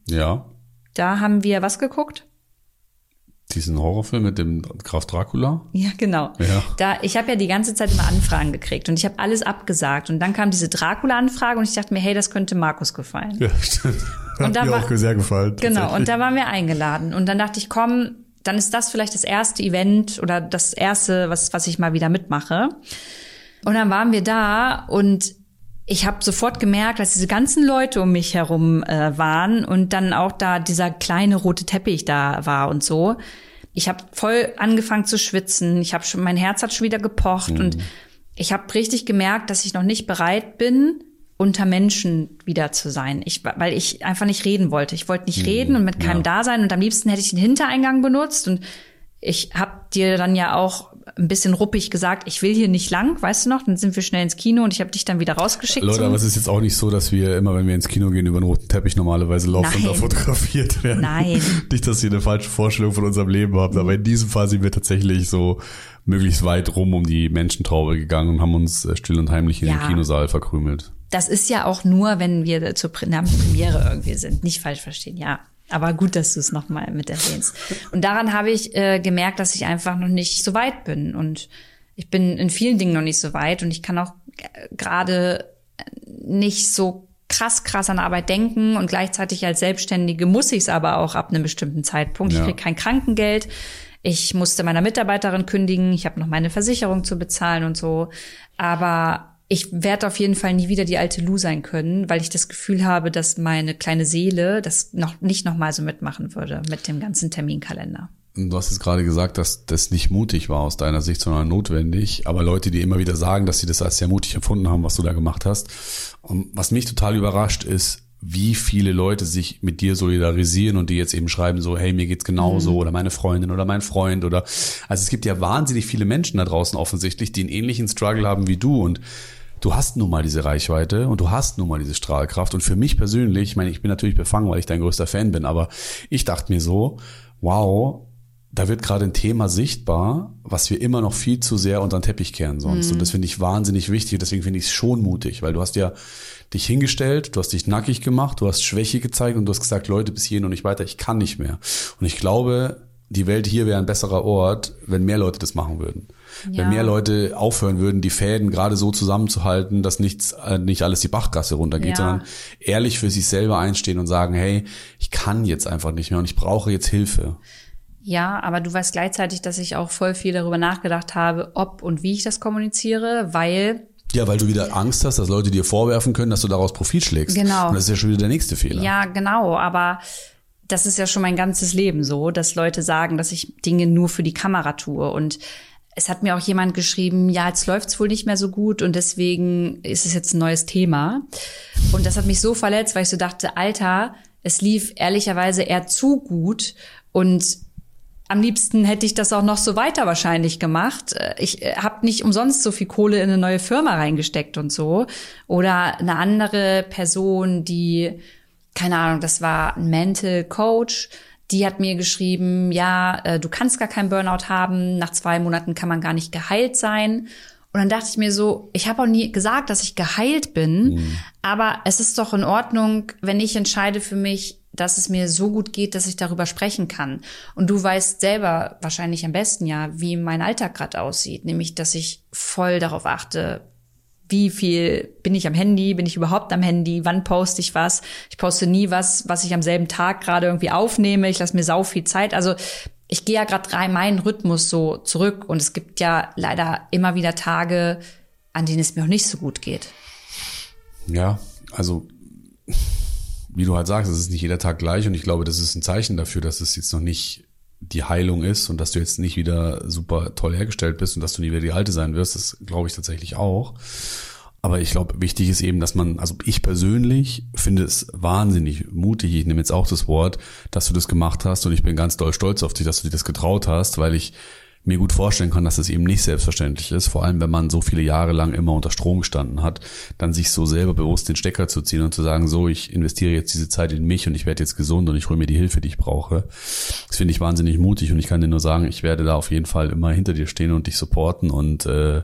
Ja. Da haben wir was geguckt? Diesen Horrorfilm mit dem Graf Dracula? Ja, genau. Ja. Da, ich habe ja die ganze Zeit immer Anfragen gekriegt und ich habe alles abgesagt. Und dann kam diese Dracula-Anfrage und ich dachte mir, hey, das könnte Markus gefallen. Ja, stimmt. Und Hat mir war, auch sehr gefallen. Genau, und da waren wir eingeladen. Und dann dachte ich, komm, dann ist das vielleicht das erste Event oder das erste, was, was ich mal wieder mitmache. Und dann waren wir da und ich habe sofort gemerkt, dass diese ganzen Leute um mich herum äh, waren und dann auch da dieser kleine rote Teppich da war und so. Ich habe voll angefangen zu schwitzen. Ich habe schon, mein Herz hat schon wieder gepocht mhm. und ich habe richtig gemerkt, dass ich noch nicht bereit bin, unter Menschen wieder zu sein. Ich, weil ich einfach nicht reden wollte. Ich wollte nicht mhm. reden und mit keinem ja. da sein und am liebsten hätte ich den Hintereingang benutzt und ich habe dir dann ja auch ein bisschen ruppig gesagt, ich will hier nicht lang, weißt du noch? Dann sind wir schnell ins Kino und ich habe dich dann wieder rausgeschickt. Leute, aber es ist jetzt auch nicht so, dass wir immer, wenn wir ins Kino gehen, über den roten Teppich normalerweise laufen Nein. und da fotografiert werden. Nein. nicht, dass ihr eine falsche Vorstellung von unserem Leben habt, aber in diesem Fall sind wir tatsächlich so möglichst weit rum um die Menschentraube gegangen und haben uns äh, still und heimlich in ja. den Kinosaal verkrümelt. Das ist ja auch nur, wenn wir zur Premiere irgendwie sind. Nicht falsch verstehen, ja. Aber gut, dass du es nochmal mit erwähnst. Und daran habe ich äh, gemerkt, dass ich einfach noch nicht so weit bin. Und ich bin in vielen Dingen noch nicht so weit. Und ich kann auch gerade nicht so krass, krass an Arbeit denken. Und gleichzeitig als Selbstständige muss ich es aber auch ab einem bestimmten Zeitpunkt. Ja. Ich kriege kein Krankengeld. Ich musste meiner Mitarbeiterin kündigen. Ich habe noch meine Versicherung zu bezahlen und so. Aber ich werde auf jeden Fall nie wieder die alte Lou sein können, weil ich das Gefühl habe, dass meine kleine Seele das noch nicht noch mal so mitmachen würde mit dem ganzen Terminkalender. Du hast jetzt gerade gesagt, dass das nicht mutig war aus deiner Sicht, sondern notwendig. Aber Leute, die immer wieder sagen, dass sie das als sehr mutig empfunden haben, was du da gemacht hast. Und was mich total überrascht ist, wie viele Leute sich mit dir solidarisieren und die jetzt eben schreiben so, hey, mir geht's genauso mhm. oder meine Freundin oder mein Freund oder, also es gibt ja wahnsinnig viele Menschen da draußen offensichtlich, die einen ähnlichen Struggle haben wie du und du hast nun mal diese Reichweite und du hast nun mal diese Strahlkraft. Und für mich persönlich, ich meine, ich bin natürlich befangen, weil ich dein größter Fan bin, aber ich dachte mir so, wow, da wird gerade ein Thema sichtbar, was wir immer noch viel zu sehr unter den Teppich kehren sonst. Mhm. Und das finde ich wahnsinnig wichtig. Deswegen finde ich es schon mutig, weil du hast ja dich hingestellt, du hast dich nackig gemacht, du hast Schwäche gezeigt und du hast gesagt, Leute, bis hierhin und nicht weiter, ich kann nicht mehr. Und ich glaube, die Welt hier wäre ein besserer Ort, wenn mehr Leute das machen würden. Ja. Wenn mehr Leute aufhören würden, die Fäden gerade so zusammenzuhalten, dass nichts, äh, nicht alles die Bachgasse runtergeht, ja. sondern ehrlich für sich selber einstehen und sagen, hey, ich kann jetzt einfach nicht mehr und ich brauche jetzt Hilfe. Ja, aber du weißt gleichzeitig, dass ich auch voll viel darüber nachgedacht habe, ob und wie ich das kommuniziere, weil ja, weil du wieder Angst hast, dass Leute dir vorwerfen können, dass du daraus Profit schlägst. Genau. Und das ist ja schon wieder der nächste Fehler. Ja, genau. Aber das ist ja schon mein ganzes Leben so, dass Leute sagen, dass ich Dinge nur für die Kamera tue. Und es hat mir auch jemand geschrieben, ja, jetzt läuft's wohl nicht mehr so gut und deswegen ist es jetzt ein neues Thema. Und das hat mich so verletzt, weil ich so dachte, Alter, es lief ehrlicherweise eher zu gut und am liebsten hätte ich das auch noch so weiter wahrscheinlich gemacht. Ich äh, habe nicht umsonst so viel Kohle in eine neue Firma reingesteckt und so. Oder eine andere Person, die, keine Ahnung, das war ein Mental Coach, die hat mir geschrieben, ja, äh, du kannst gar keinen Burnout haben, nach zwei Monaten kann man gar nicht geheilt sein. Und dann dachte ich mir so, ich habe auch nie gesagt, dass ich geheilt bin, mhm. aber es ist doch in Ordnung, wenn ich entscheide für mich, dass es mir so gut geht, dass ich darüber sprechen kann. Und du weißt selber wahrscheinlich am besten ja, wie mein Alltag gerade aussieht, nämlich dass ich voll darauf achte, wie viel bin ich am Handy, bin ich überhaupt am Handy, wann poste ich was. Ich poste nie was, was ich am selben Tag gerade irgendwie aufnehme. Ich lasse mir sau viel Zeit. Also ich gehe ja gerade rein meinen Rhythmus so zurück und es gibt ja leider immer wieder Tage, an denen es mir auch nicht so gut geht. Ja, also wie du halt sagst, es ist nicht jeder Tag gleich und ich glaube, das ist ein Zeichen dafür, dass es jetzt noch nicht die Heilung ist und dass du jetzt nicht wieder super toll hergestellt bist und dass du nie wieder die Alte sein wirst, das glaube ich tatsächlich auch. Aber ich glaube, wichtig ist eben, dass man, also ich persönlich finde es wahnsinnig mutig, ich nehme jetzt auch das Wort, dass du das gemacht hast und ich bin ganz doll stolz auf dich, dass du dir das getraut hast, weil ich mir gut vorstellen kann, dass es eben nicht selbstverständlich ist, vor allem wenn man so viele Jahre lang immer unter Strom gestanden hat, dann sich so selber bewusst den Stecker zu ziehen und zu sagen, so, ich investiere jetzt diese Zeit in mich und ich werde jetzt gesund und ich hole mir die Hilfe, die ich brauche. Das finde ich wahnsinnig mutig und ich kann dir nur sagen, ich werde da auf jeden Fall immer hinter dir stehen und dich supporten und äh,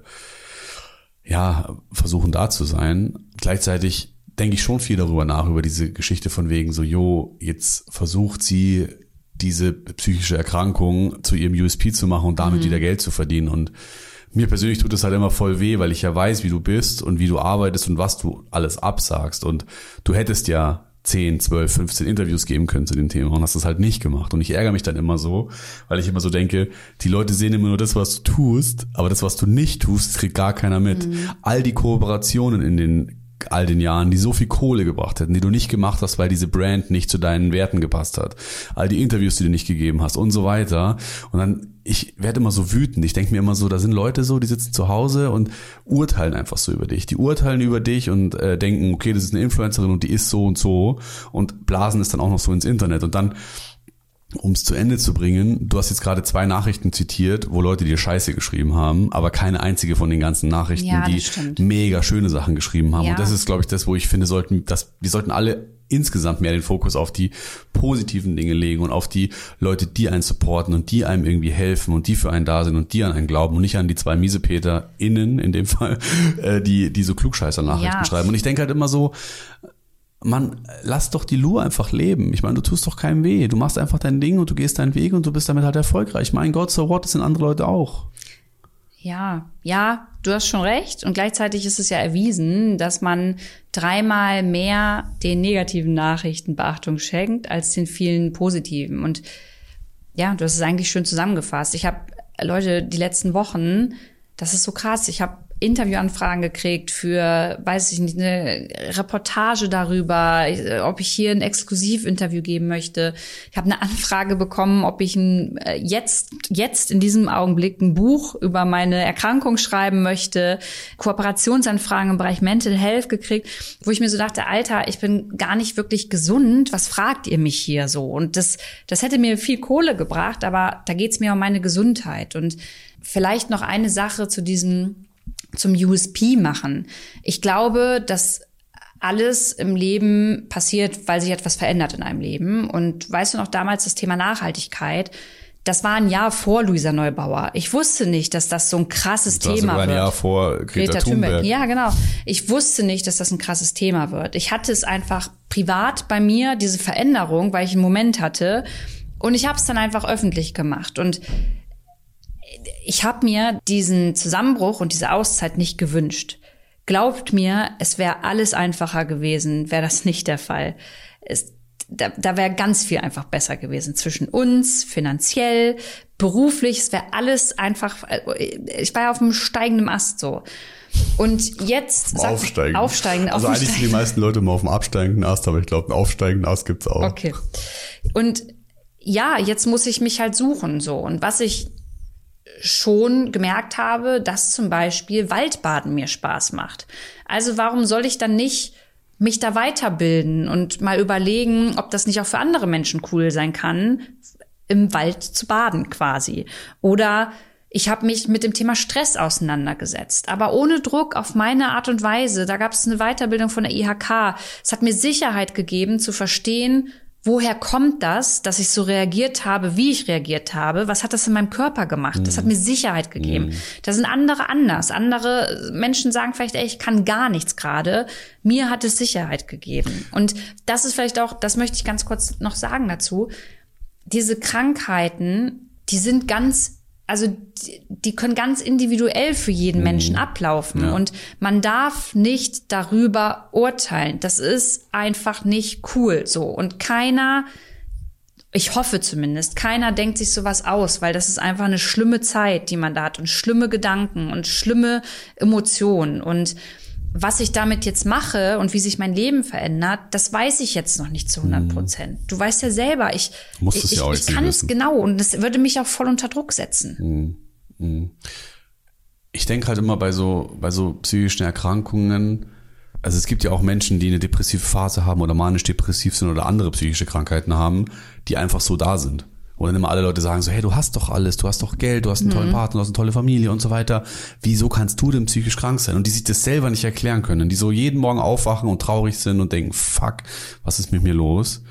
ja, versuchen da zu sein. Gleichzeitig denke ich schon viel darüber nach, über diese Geschichte von wegen so, jo, jetzt versucht sie diese psychische Erkrankung zu ihrem USP zu machen und damit mhm. wieder Geld zu verdienen. Und mir persönlich tut es halt immer voll weh, weil ich ja weiß, wie du bist und wie du arbeitest und was du alles absagst. Und du hättest ja 10, 12, 15 Interviews geben können zu dem Thema und hast das halt nicht gemacht. Und ich ärgere mich dann immer so, weil ich immer so denke, die Leute sehen immer nur das, was du tust, aber das, was du nicht tust, kriegt gar keiner mit. Mhm. All die Kooperationen in den all den Jahren, die so viel Kohle gebracht hätten, die du nicht gemacht hast, weil diese Brand nicht zu deinen Werten gepasst hat. All die Interviews, die du nicht gegeben hast und so weiter. Und dann, ich werde immer so wütend. Ich denke mir immer so, da sind Leute so, die sitzen zu Hause und urteilen einfach so über dich. Die urteilen über dich und äh, denken, okay, das ist eine Influencerin und die ist so und so und blasen es dann auch noch so ins Internet. Und dann um es zu Ende zu bringen, du hast jetzt gerade zwei Nachrichten zitiert, wo Leute dir Scheiße geschrieben haben, aber keine einzige von den ganzen Nachrichten, ja, die stimmt. mega schöne Sachen geschrieben haben. Ja. Und das ist, glaube ich, das, wo ich finde, sollten, dass wir sollten alle insgesamt mehr den Fokus auf die positiven Dinge legen und auf die Leute, die einen supporten und die einem irgendwie helfen und die für einen da sind und die an einen glauben und nicht an die zwei Miesepeter innen in dem Fall, äh, die die so klugscheißer Nachrichten ja. schreiben. Und ich denke halt immer so, Mann, lass doch die Lu einfach leben. Ich meine, du tust doch keinem weh. Du machst einfach dein Ding und du gehst deinen Weg und du bist damit halt erfolgreich. Mein Gott, so what, das sind andere Leute auch. Ja, ja, du hast schon recht. Und gleichzeitig ist es ja erwiesen, dass man dreimal mehr den negativen Nachrichten Beachtung schenkt als den vielen positiven. Und ja, du hast es eigentlich schön zusammengefasst. Ich habe Leute die letzten Wochen, das ist so krass. Ich habe Interviewanfragen gekriegt für, weiß ich nicht, eine Reportage darüber, ob ich hier ein Exklusivinterview geben möchte. Ich habe eine Anfrage bekommen, ob ich ein, äh, jetzt, jetzt in diesem Augenblick ein Buch über meine Erkrankung schreiben möchte. Kooperationsanfragen im Bereich Mental Health gekriegt, wo ich mir so dachte, Alter, ich bin gar nicht wirklich gesund. Was fragt ihr mich hier so? Und das, das hätte mir viel Kohle gebracht, aber da geht's mir um meine Gesundheit. Und vielleicht noch eine Sache zu diesem zum USP machen. Ich glaube, dass alles im Leben passiert, weil sich etwas verändert in einem Leben. Und weißt du noch damals das Thema Nachhaltigkeit? Das war ein Jahr vor Luisa Neubauer. Ich wusste nicht, dass das so ein krasses das war Thema ein wird. ein Jahr vor Greta, Greta Thunberg. Thunberg. Ja, genau. Ich wusste nicht, dass das ein krasses Thema wird. Ich hatte es einfach privat bei mir, diese Veränderung, weil ich einen Moment hatte. Und ich habe es dann einfach öffentlich gemacht. Und ich habe mir diesen Zusammenbruch und diese Auszeit nicht gewünscht. Glaubt mir, es wäre alles einfacher gewesen, wäre das nicht der Fall. Es, da, da wäre ganz viel einfach besser gewesen zwischen uns, finanziell, beruflich. Es wäre alles einfach. Ich war ja auf einem steigenden Ast so. Und jetzt sag, aufsteigen. aufsteigen. Also eigentlich sind die meisten Leute immer auf dem absteigenden Ast, aber ich glaube, einen aufsteigenden Ast gibt's auch. Okay. Und ja, jetzt muss ich mich halt suchen so. Und was ich schon gemerkt habe, dass zum Beispiel Waldbaden mir Spaß macht. Also warum soll ich dann nicht mich da weiterbilden und mal überlegen, ob das nicht auch für andere Menschen cool sein kann, im Wald zu baden quasi. Oder ich habe mich mit dem Thema Stress auseinandergesetzt, aber ohne Druck auf meine Art und Weise. Da gab es eine Weiterbildung von der IHK. Es hat mir Sicherheit gegeben zu verstehen, woher kommt das, dass ich so reagiert habe, wie ich reagiert habe? Was hat das in meinem Körper gemacht? Das hat mhm. mir Sicherheit gegeben. Mhm. Da sind andere anders. Andere Menschen sagen vielleicht, ey, ich kann gar nichts gerade. Mir hat es Sicherheit gegeben. Und das ist vielleicht auch, das möchte ich ganz kurz noch sagen dazu. Diese Krankheiten, die sind ganz also die, die können ganz individuell für jeden mhm. Menschen ablaufen ja. und man darf nicht darüber urteilen. Das ist einfach nicht cool so und keiner ich hoffe zumindest, keiner denkt sich sowas aus, weil das ist einfach eine schlimme Zeit, die man da hat und schlimme Gedanken und schlimme Emotionen und was ich damit jetzt mache und wie sich mein Leben verändert, das weiß ich jetzt noch nicht zu 100 mhm. Prozent. Du weißt ja selber, ich, ich, ja ich, kann es genau und das würde mich auch voll unter Druck setzen. Mhm. Mhm. Ich denke halt immer bei so, bei so psychischen Erkrankungen, also es gibt ja auch Menschen, die eine depressive Phase haben oder manisch-depressiv sind oder andere psychische Krankheiten haben, die einfach so da sind. Und dann immer alle Leute sagen so, hey, du hast doch alles, du hast doch Geld, du hast einen tollen Partner, du hast eine tolle Familie und so weiter. Wieso kannst du denn psychisch krank sein? Und die sich das selber nicht erklären können, die so jeden Morgen aufwachen und traurig sind und denken, fuck, was ist mit mir los?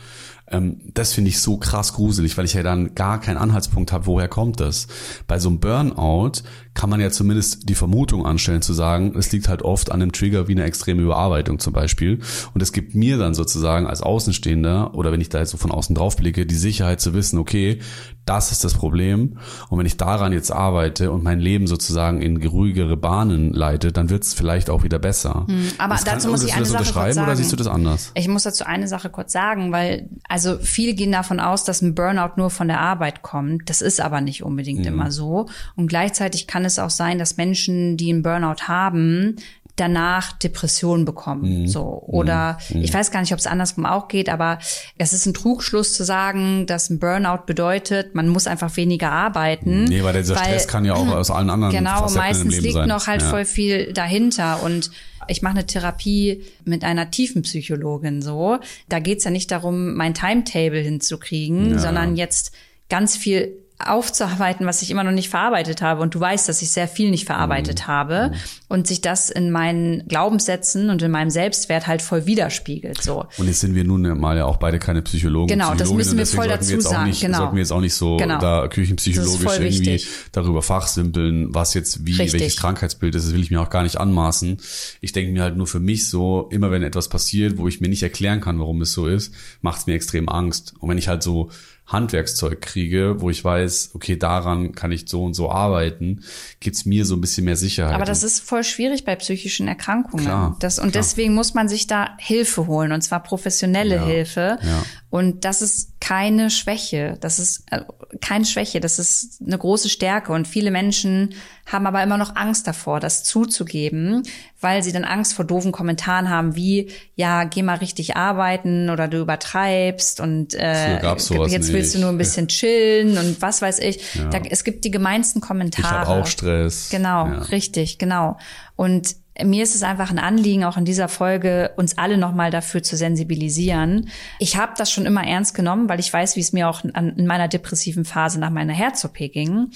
Ähm, das finde ich so krass gruselig, weil ich ja dann gar keinen Anhaltspunkt habe, woher kommt das. Bei so einem Burnout kann man ja zumindest die Vermutung anstellen zu sagen, es liegt halt oft an einem Trigger wie eine extreme Überarbeitung zum Beispiel. Und es gibt mir dann sozusagen als Außenstehender oder wenn ich da jetzt so von außen drauf blicke, die Sicherheit zu wissen, okay, das ist das Problem. Und wenn ich daran jetzt arbeite und mein Leben sozusagen in geruhigere Bahnen leite, dann wird es vielleicht auch wieder besser. Hm, aber das dazu kann, muss ich eine Sache kurz sagen. oder siehst du das anders? Ich muss dazu eine Sache kurz sagen, weil also viele gehen davon aus, dass ein Burnout nur von der Arbeit kommt. Das ist aber nicht unbedingt Mhm. immer so. Und gleichzeitig kann es auch sein, dass Menschen, die einen Burnout haben, danach Depressionen bekommen. Mhm. So. Oder ich weiß gar nicht, ob es andersrum auch geht, aber es ist ein Trugschluss zu sagen, dass ein Burnout bedeutet, man muss einfach weniger arbeiten. Nee, weil dieser weil- Stress kann ja auch aus allen anderen Genau, Facetten meistens liegt sein. noch halt ja. voll viel dahinter und ich mache eine Therapie mit einer Tiefenpsychologin so. Da geht's ja nicht darum, mein Timetable hinzukriegen, Ja. sondern jetzt ganz viel aufzuarbeiten, was ich immer noch nicht verarbeitet habe. Und du weißt, dass ich sehr viel nicht verarbeitet Mhm. habe und sich das in meinen Glaubenssätzen und in meinem Selbstwert halt voll widerspiegelt. So. Und jetzt sind wir nun mal ja auch beide keine Psychologen. Genau, das müssen wir voll wir dazu auch sagen, Nicht, genau. Sollten wir jetzt auch nicht so Genau. da küchenpsychologisch irgendwie wichtig. darüber fachsimpeln, was jetzt wie, Richtig. welches Krankheitsbild ist. Das will ich mir auch gar nicht anmaßen. Ich denke mir halt nur für mich so, immer wenn etwas passiert, wo ich mir nicht erklären kann, warum es so ist, macht es mir extrem Angst. Und wenn ich halt so Handwerkszeug kriege, wo ich weiß, okay, daran kann ich so und so arbeiten, gibt's mir so ein bisschen mehr Sicherheit. Aber das ist voll schwierig bei psychischen Erkrankungen. Klar, das, und klar. deswegen muss man sich da Hilfe holen, und zwar professionelle Ja, Hilfe. ja. Und das ist keine Schwäche. Das ist äh, keine Schwäche. Das ist eine große Stärke. Und viele Menschen haben aber immer noch Angst davor, das zuzugeben, weil sie dann Angst vor doofen Kommentaren haben, wie, ja, geh mal richtig arbeiten oder du übertreibst und äh, jetzt willst du nur ein bisschen chillen und was weiß ich. Da, es gibt die gemeinsten Kommentare. ich habe auch Stress. Genau, Ja. richtig, genau. Und mir ist es einfach ein Anliegen, auch in dieser Folge uns alle nochmal dafür zu sensibilisieren. Ich habe das schon immer ernst genommen, weil ich weiß, wie es mir auch in meiner depressiven Phase nach meiner Herz-OP ging.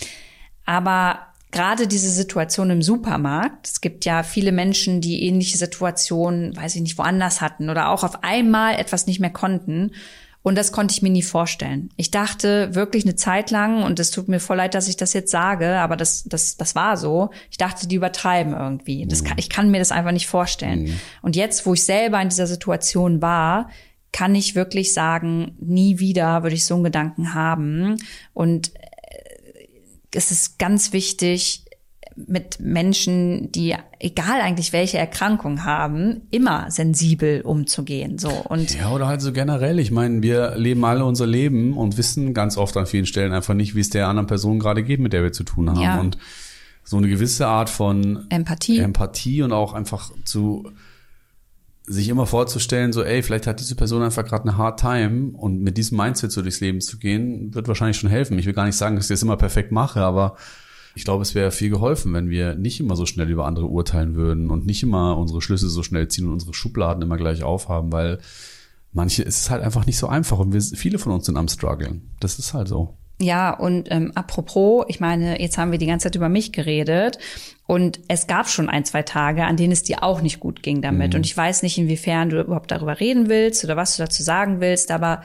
Aber gerade diese Situation im Supermarkt, es gibt ja viele Menschen, die ähnliche Situationen, weiß ich nicht, woanders hatten oder auch auf einmal etwas nicht mehr konnten. Und das konnte ich mir nie vorstellen. Ich dachte wirklich eine Zeit lang, und es tut mir voll leid, dass ich das jetzt sage, aber das, das, das war so. Ich dachte, die übertreiben irgendwie. Das kann, ich kann mir das einfach nicht vorstellen. Und jetzt, wo ich selber in dieser Situation war, kann ich wirklich sagen, nie wieder würde ich so einen Gedanken haben. Und es ist ganz wichtig, mit Menschen, die egal eigentlich welche Erkrankung haben, immer sensibel umzugehen. So und Ja, oder halt so generell. Ich meine, wir leben alle unser Leben und wissen ganz oft an vielen Stellen einfach nicht, wie es der anderen Person gerade geht, mit der wir zu tun haben. Ja. Und so eine gewisse Art von Empathie. Empathie und auch einfach zu sich immer vorzustellen, so, ey, vielleicht hat diese Person einfach gerade eine hard time und mit diesem Mindset so durchs Leben zu gehen, wird wahrscheinlich schon helfen. Ich will gar nicht sagen, dass ich das immer perfekt mache, aber ich glaube, es wäre viel geholfen, wenn wir nicht immer so schnell über andere urteilen würden und nicht immer unsere Schlüsse so schnell ziehen und unsere Schubladen immer gleich aufhaben, weil manche ist es halt einfach nicht so einfach und wir, viele von uns sind am struggeln. Das ist halt so. Ja, und ähm, apropos, ich meine, jetzt haben wir die ganze Zeit über mich geredet und es gab schon ein, zwei Tage, an denen es dir auch nicht gut ging damit. Und ich weiß nicht, inwiefern du überhaupt darüber reden willst oder was du dazu sagen willst, aber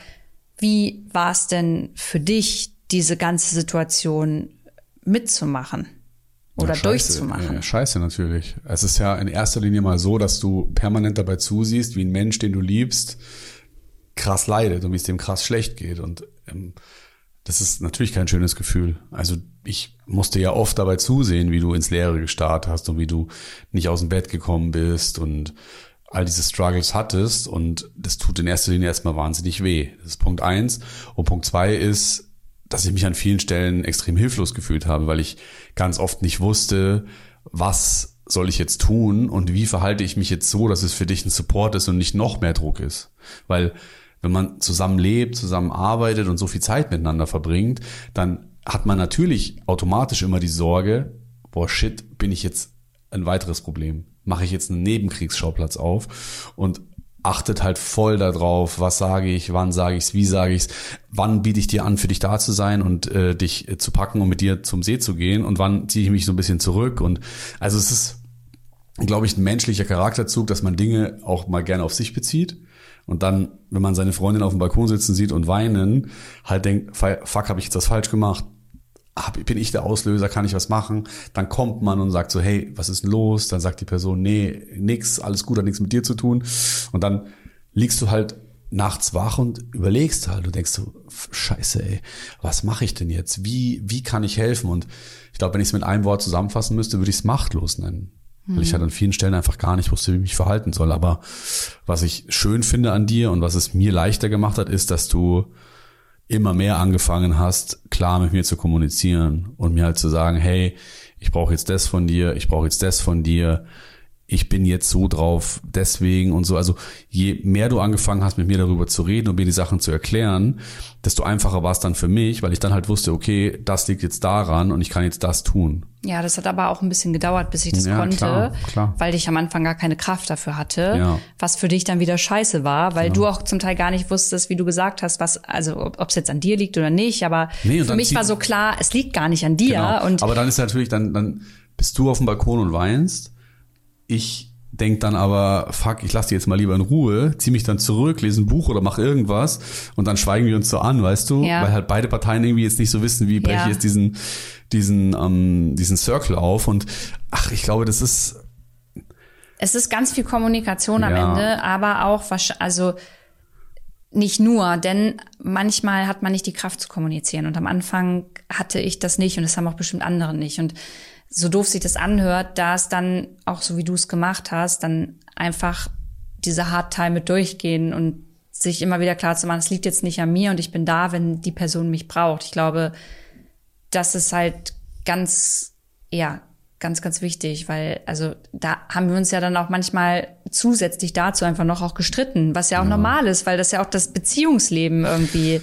wie war es denn für dich, diese ganze Situation mitzumachen oder Ja, scheiße. durchzumachen? Ja, scheiße natürlich. Es ist ja in erster Linie mal so, dass du permanent dabei zusiehst, wie ein Mensch, den du liebst, krass leidet und wie es dem krass schlecht geht. Und ähm, das ist natürlich kein schönes Gefühl. Also ich musste ja oft dabei zusehen, wie du ins Leere gestarrt hast und wie du nicht aus dem Bett gekommen bist und all diese Struggles hattest. Und das tut in erster Linie erstmal wahnsinnig weh. Das ist Punkt eins. Und Punkt zwei ist, dass ich mich an vielen Stellen extrem hilflos gefühlt habe, weil ich ganz oft nicht wusste, was soll ich jetzt tun und wie verhalte ich mich jetzt so, dass es für dich ein Support ist und nicht noch mehr Druck ist. Weil wenn man zusammen lebt, zusammen arbeitet und so viel Zeit miteinander verbringt, dann hat man natürlich automatisch immer die Sorge, boah, shit, bin ich jetzt ein weiteres Problem. Mache ich jetzt einen Nebenkriegsschauplatz auf und achtet halt voll darauf, was sage ich, wann sage ich's, wie sage ich's, wann biete ich dir an, für dich da zu sein und äh, dich äh, zu packen und mit dir zum See zu gehen und wann ziehe ich mich so ein bisschen zurück und also es ist, glaube ich, ein menschlicher Charakterzug, dass man Dinge auch mal gerne auf sich bezieht und dann, wenn man seine Freundin auf dem Balkon sitzen sieht und weinen, halt denkt, fuck, habe ich jetzt das falsch gemacht? Bin ich der Auslöser, kann ich was machen? Dann kommt man und sagt so, hey, was ist denn los? Dann sagt die Person, nee, nix, alles gut, hat nichts mit dir zu tun. Und dann liegst du halt nachts wach und überlegst halt, du denkst so, scheiße, ey, was mache ich denn jetzt? Wie, wie kann ich helfen? Und ich glaube, wenn ich es mit einem Wort zusammenfassen müsste, würde ich es machtlos nennen. Mhm. Weil ich halt an vielen Stellen einfach gar nicht wusste, wie ich mich verhalten soll. Aber was ich schön finde an dir und was es mir leichter gemacht hat, ist, dass du immer mehr angefangen hast, klar mit mir zu kommunizieren und mir halt zu sagen, hey, ich brauche jetzt das von dir, ich brauche jetzt das von dir, ich bin jetzt so drauf, deswegen und so. Also je mehr du angefangen hast, mit mir darüber zu reden und mir die Sachen zu erklären, desto einfacher war es dann für mich, weil ich dann halt wusste, okay, das liegt jetzt daran und ich kann jetzt das tun. Ja, das hat aber auch ein bisschen gedauert, bis ich das ja, konnte, klar, klar. weil ich am Anfang gar keine Kraft dafür hatte, ja. was für dich dann wieder scheiße war, weil ja. du auch zum Teil gar nicht wusstest, wie du gesagt hast, was, also ob es jetzt an dir liegt oder nicht, aber nee, für mich war so klar, es liegt gar nicht an dir. Genau. Und aber dann ist natürlich, dann, dann bist du auf dem Balkon und weinst ich denk dann aber, fuck, ich lass die jetzt mal lieber in Ruhe, zieh mich dann zurück, lese ein Buch oder mach irgendwas und dann schweigen wir uns so an, weißt du? Ja. Weil halt beide Parteien irgendwie jetzt nicht so wissen, wie breche ja. ich jetzt diesen, diesen, ähm, diesen Circle auf und ach, ich glaube, das ist. Es ist ganz viel Kommunikation am ja. Ende, aber auch, also nicht nur, denn manchmal hat man nicht die Kraft zu kommunizieren und am Anfang hatte ich das nicht und das haben auch bestimmt andere nicht und so doof sich das anhört, da es dann auch so wie du es gemacht hast, dann einfach diese Hard Time mit durchgehen und sich immer wieder klar zu machen, es liegt jetzt nicht an mir und ich bin da, wenn die Person mich braucht. Ich glaube, das ist halt ganz, ja, ganz, ganz wichtig, weil, also da haben wir uns ja dann auch manchmal zusätzlich dazu einfach noch auch gestritten, was ja auch ja. normal ist, weil das ja auch das Beziehungsleben irgendwie.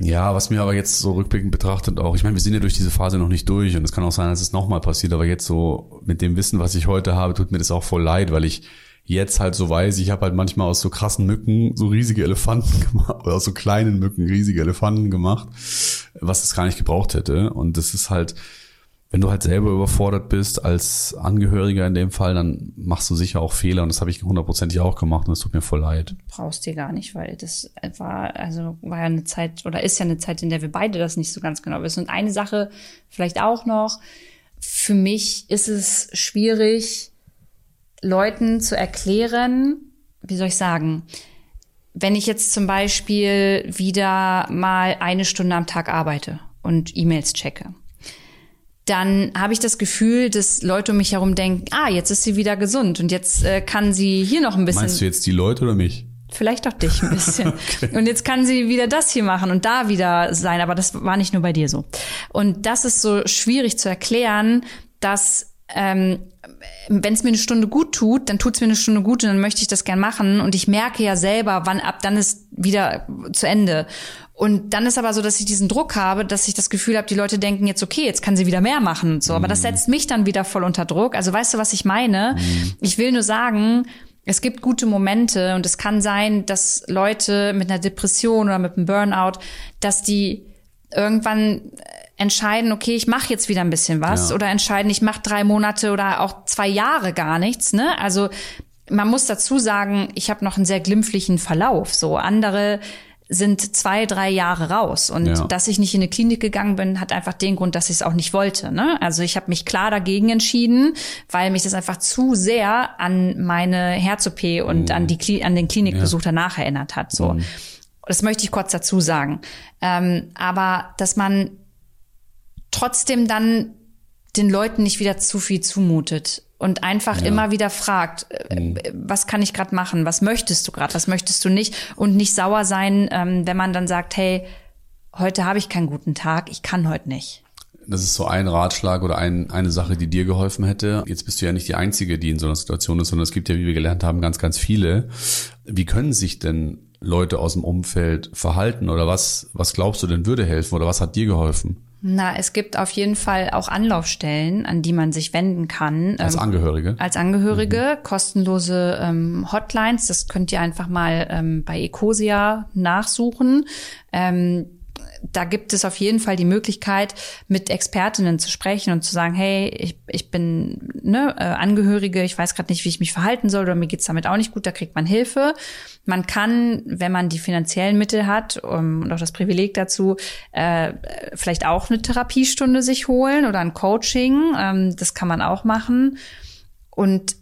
Ja, was mir aber jetzt so rückblickend betrachtet auch, ich meine, wir sind ja durch diese Phase noch nicht durch und es kann auch sein, dass es nochmal passiert, aber jetzt so mit dem Wissen, was ich heute habe, tut mir das auch voll leid, weil ich jetzt halt so weiß, ich habe halt manchmal aus so krassen Mücken so riesige Elefanten gemacht, oder aus so kleinen Mücken riesige Elefanten gemacht, was es gar nicht gebraucht hätte. Und das ist halt, wenn du halt selber überfordert bist als Angehöriger in dem Fall, dann machst du sicher auch Fehler und das habe ich hundertprozentig auch gemacht und es tut mir voll leid. Brauchst dir gar nicht, weil das war also war ja eine Zeit oder ist ja eine Zeit, in der wir beide das nicht so ganz genau wissen. Und eine Sache vielleicht auch noch: Für mich ist es schwierig, Leuten zu erklären, wie soll ich sagen, wenn ich jetzt zum Beispiel wieder mal eine Stunde am Tag arbeite und E-Mails checke dann habe ich das Gefühl, dass Leute um mich herum denken, ah, jetzt ist sie wieder gesund und jetzt äh, kann sie hier noch ein bisschen. Meinst du jetzt die Leute oder mich? Vielleicht auch dich ein bisschen. okay. Und jetzt kann sie wieder das hier machen und da wieder sein, aber das war nicht nur bei dir so. Und das ist so schwierig zu erklären, dass ähm, wenn es mir eine Stunde gut tut, dann tut es mir eine Stunde gut und dann möchte ich das gern machen. Und ich merke ja selber, wann ab dann ist wieder zu Ende. Und dann ist aber so, dass ich diesen Druck habe, dass ich das Gefühl habe, die Leute denken jetzt, okay, jetzt kann sie wieder mehr machen und so. Aber das mhm. setzt mich dann wieder voll unter Druck. Also weißt du, was ich meine? Mhm. Ich will nur sagen, es gibt gute Momente und es kann sein, dass Leute mit einer Depression oder mit einem Burnout, dass die irgendwann entscheiden, okay, ich mache jetzt wieder ein bisschen was ja. oder entscheiden, ich mache drei Monate oder auch zwei Jahre gar nichts. Ne? Also man muss dazu sagen, ich habe noch einen sehr glimpflichen Verlauf. So andere sind zwei, drei Jahre raus. Und ja. dass ich nicht in eine Klinik gegangen bin, hat einfach den Grund, dass ich es auch nicht wollte. Ne? Also ich habe mich klar dagegen entschieden, weil mich das einfach zu sehr an meine Herz-OP und mhm. an, die, an den Klinikbesuch ja. danach erinnert hat. So. Mhm. Das möchte ich kurz dazu sagen. Ähm, aber dass man trotzdem dann den Leuten nicht wieder zu viel zumutet und einfach ja. immer wieder fragt, äh, mhm. was kann ich gerade machen, was möchtest du gerade, was möchtest du nicht und nicht sauer sein, ähm, wenn man dann sagt, hey, heute habe ich keinen guten Tag, ich kann heute nicht. Das ist so ein Ratschlag oder ein, eine Sache, die dir geholfen hätte. Jetzt bist du ja nicht die Einzige, die in so einer Situation ist, sondern es gibt ja, wie wir gelernt haben, ganz, ganz viele. Wie können sich denn Leute aus dem Umfeld verhalten oder was, was glaubst du denn würde helfen oder was hat dir geholfen? Na, es gibt auf jeden Fall auch Anlaufstellen, an die man sich wenden kann. Als ähm, Angehörige? Als Angehörige, mhm. kostenlose ähm, Hotlines. Das könnt ihr einfach mal ähm, bei Ecosia nachsuchen. Ähm, da gibt es auf jeden Fall die Möglichkeit, mit Expertinnen zu sprechen und zu sagen, hey, ich, ich bin ne, äh, Angehörige, ich weiß gerade nicht, wie ich mich verhalten soll oder mir geht's damit auch nicht gut, da kriegt man Hilfe. Man kann, wenn man die finanziellen Mittel hat um, und auch das Privileg dazu, äh, vielleicht auch eine Therapiestunde sich holen oder ein Coaching. Ähm, das kann man auch machen. Und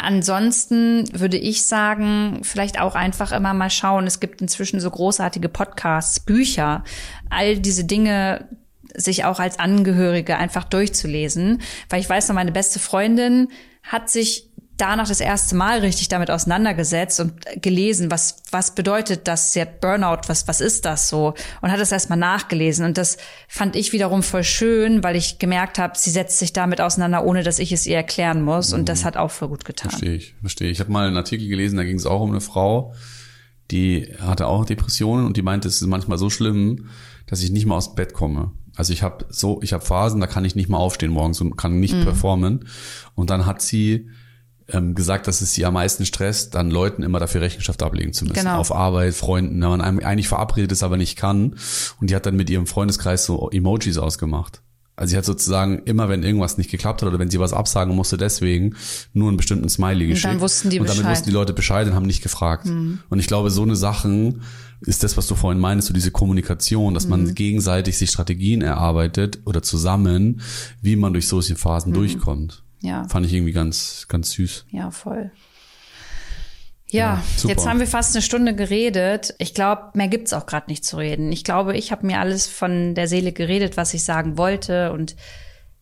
Ansonsten würde ich sagen, vielleicht auch einfach immer mal schauen. Es gibt inzwischen so großartige Podcasts, Bücher, all diese Dinge sich auch als Angehörige einfach durchzulesen. Weil ich weiß noch, meine beste Freundin hat sich danach das erste Mal richtig damit auseinandergesetzt und gelesen, was, was bedeutet das? Hat Burnout, was, was ist das so? Und hat es erstmal nachgelesen. Und das fand ich wiederum voll schön, weil ich gemerkt habe, sie setzt sich damit auseinander, ohne dass ich es ihr erklären muss. Und das mhm. hat auch voll gut getan. Verstehe ich, verstehe ich. Ich habe mal einen Artikel gelesen, da ging es auch um eine Frau, die hatte auch Depressionen und die meinte, es ist manchmal so schlimm, dass ich nicht mal aus dem Bett komme. Also ich habe so, ich habe Phasen, da kann ich nicht mal aufstehen morgens und kann nicht mhm. performen. Und dann hat sie ähm, gesagt, dass es sie am meisten stresst, dann Leuten immer dafür Rechenschaft ablegen zu müssen. Genau. Auf Arbeit, Freunden, wenn man eigentlich verabredet ist, aber nicht kann. Und die hat dann mit ihrem Freundeskreis so Emojis ausgemacht. Also sie hat sozusagen immer, wenn irgendwas nicht geklappt hat oder wenn sie was absagen musste, deswegen nur einen bestimmten Smiley geschickt. Und dann wussten die Und damit Bescheid. wussten die Leute Bescheid und haben nicht gefragt. Mhm. Und ich glaube, so eine Sachen ist das, was du vorhin meinst, so diese Kommunikation, dass man mhm. gegenseitig sich Strategien erarbeitet oder zusammen, wie man durch solche Phasen mhm. durchkommt. Ja. Fand ich irgendwie ganz, ganz süß. Ja, voll. Ja, ja jetzt haben wir fast eine Stunde geredet. Ich glaube, mehr gibt's auch gerade nicht zu reden. Ich glaube, ich habe mir alles von der Seele geredet, was ich sagen wollte. Und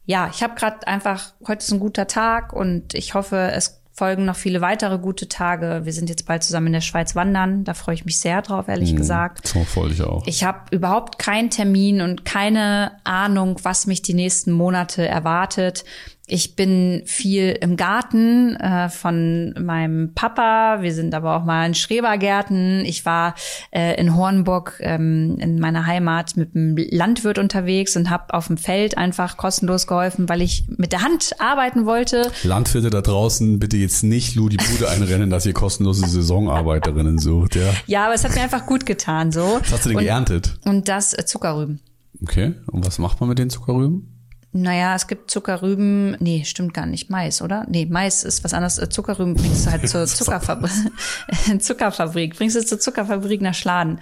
ja, ich habe gerade einfach, heute ist ein guter Tag und ich hoffe, es folgen noch viele weitere gute Tage. Wir sind jetzt bald zusammen in der Schweiz wandern. Da freue ich mich sehr drauf, ehrlich mhm, gesagt. So voll ich auch. Ich habe überhaupt keinen Termin und keine Ahnung, was mich die nächsten Monate erwartet. Ich bin viel im Garten äh, von meinem Papa. Wir sind aber auch mal in Schrebergärten. Ich war äh, in Hornburg ähm, in meiner Heimat mit einem Landwirt unterwegs und habe auf dem Feld einfach kostenlos geholfen, weil ich mit der Hand arbeiten wollte. Landwirte da draußen, bitte jetzt nicht Ludi Bude einrennen, dass ihr kostenlose Saisonarbeiterinnen sucht. Ja, ja aber es hat mir einfach gut getan. So. Was hast du denn und, geerntet? Und das äh, Zuckerrüben. Okay, und was macht man mit den Zuckerrüben? Naja, es gibt Zuckerrüben, nee, stimmt gar nicht, Mais, oder? Nee, Mais ist was anderes. Äh, Zuckerrüben bringst du halt zur Zuckerfabrik, Zuckerfabrik, bringst du zur Zuckerfabrik nach Schladen.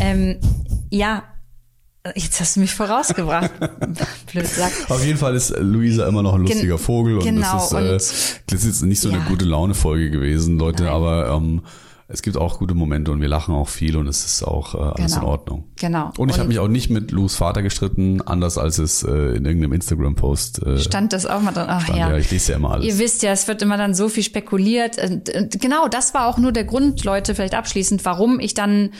Ähm, ja, Jetzt hast du mich vorausgebracht. Blöd sagt. Auf jeden Fall ist Luisa immer noch ein lustiger Gen Vogel und genau, das ist, äh, das ist nicht so ja. eine gute Laune-Folge gewesen, Leute, Nein. aber ähm, es gibt auch gute Momente und wir lachen auch viel und es ist auch äh, alles genau. in Ordnung. Genau. Und ich habe mich auch nicht mit Lus Vater gestritten, anders als es äh, in irgendeinem Instagram-Post äh, stand das auch mal drin. Ach, stand, ja. ja, ich lese ja immer alles. Ihr wisst ja, es wird immer dann so viel spekuliert. Und, und genau, das war auch nur der Grund, Leute, vielleicht abschließend, warum ich dann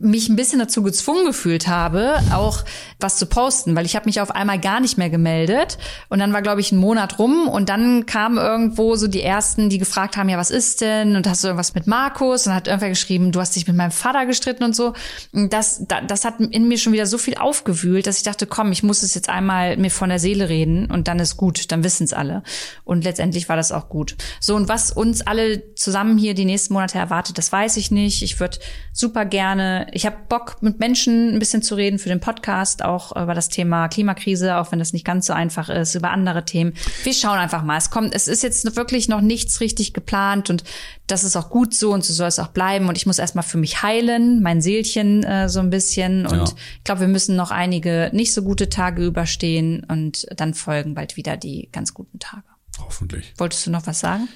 mich ein bisschen dazu gezwungen gefühlt habe, auch was zu posten, weil ich habe mich auf einmal gar nicht mehr gemeldet und dann war glaube ich ein Monat rum und dann kamen irgendwo so die ersten, die gefragt haben, ja was ist denn und hast du irgendwas mit Markus und hat irgendwer geschrieben, du hast dich mit meinem Vater gestritten und so. Und das das hat in mir schon wieder so viel aufgewühlt, dass ich dachte, komm, ich muss es jetzt einmal mir von der Seele reden und dann ist gut, dann wissen es alle und letztendlich war das auch gut. So und was uns alle zusammen hier die nächsten Monate erwartet, das weiß ich nicht. Ich würde super gerne ich habe Bock, mit Menschen ein bisschen zu reden für den Podcast, auch über das Thema Klimakrise, auch wenn das nicht ganz so einfach ist, über andere Themen. Wir schauen einfach mal. Es kommt, es ist jetzt wirklich noch nichts richtig geplant und das ist auch gut so und so soll es auch bleiben. Und ich muss erstmal für mich heilen, mein Seelchen äh, so ein bisschen. Und ja. ich glaube, wir müssen noch einige nicht so gute Tage überstehen und dann folgen bald wieder die ganz guten Tage. Hoffentlich. Wolltest du noch was sagen?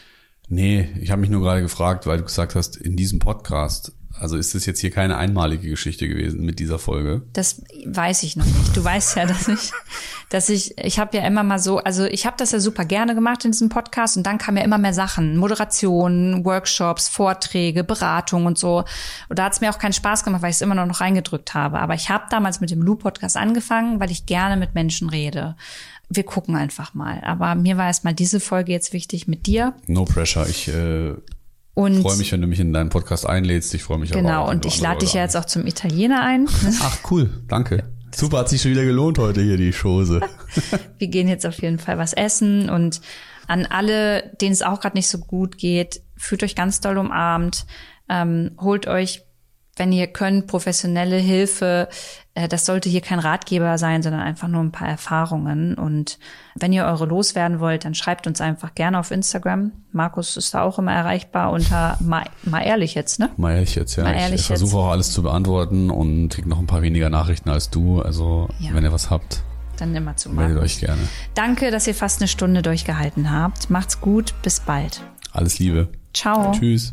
Nee, ich habe mich nur gerade gefragt, weil du gesagt hast, in diesem Podcast also ist das jetzt hier keine einmalige Geschichte gewesen mit dieser Folge? Das weiß ich noch nicht. Du weißt ja, dass ich, dass ich, ich habe ja immer mal so, also ich habe das ja super gerne gemacht in diesem Podcast und dann kamen ja immer mehr Sachen, Moderation, Workshops, Vorträge, Beratung und so. Und da hat es mir auch keinen Spaß gemacht, weil ich es immer noch, reingedrückt habe. Aber ich habe damals mit dem Lou-Podcast angefangen, weil ich gerne mit Menschen rede wir gucken einfach mal. Aber mir war erstmal diese Folge jetzt wichtig mit dir. No pressure. Ich äh, und ich freue mich, wenn du mich in deinen Podcast einlädst. Ich freue mich genau, auch. Genau, und ich lade dich ja jetzt auch zum Italiener ein. Ach, cool. Danke. Super, hat sich schon wieder gelohnt heute hier die Chose. wir gehen jetzt auf jeden Fall was essen und an alle, denen es auch gerade nicht so gut geht, fühlt euch ganz doll umarmt, ähm, holt euch wenn ihr könnt, professionelle Hilfe. Äh, das sollte hier kein Ratgeber sein, sondern einfach nur ein paar Erfahrungen. Und wenn ihr eure loswerden wollt, dann schreibt uns einfach gerne auf Instagram. Markus ist da auch immer erreichbar unter mal, mal ehrlich jetzt, ne? Mal ehrlich jetzt, ja. Mal ehrlich ich versuche auch alles zu beantworten und kriege noch ein paar weniger Nachrichten als du. Also ja. wenn ihr was habt. Dann immer zu Meldet euch gerne. Danke, dass ihr fast eine Stunde durchgehalten habt. Macht's gut, bis bald. Alles Liebe. Ciao. Tschüss.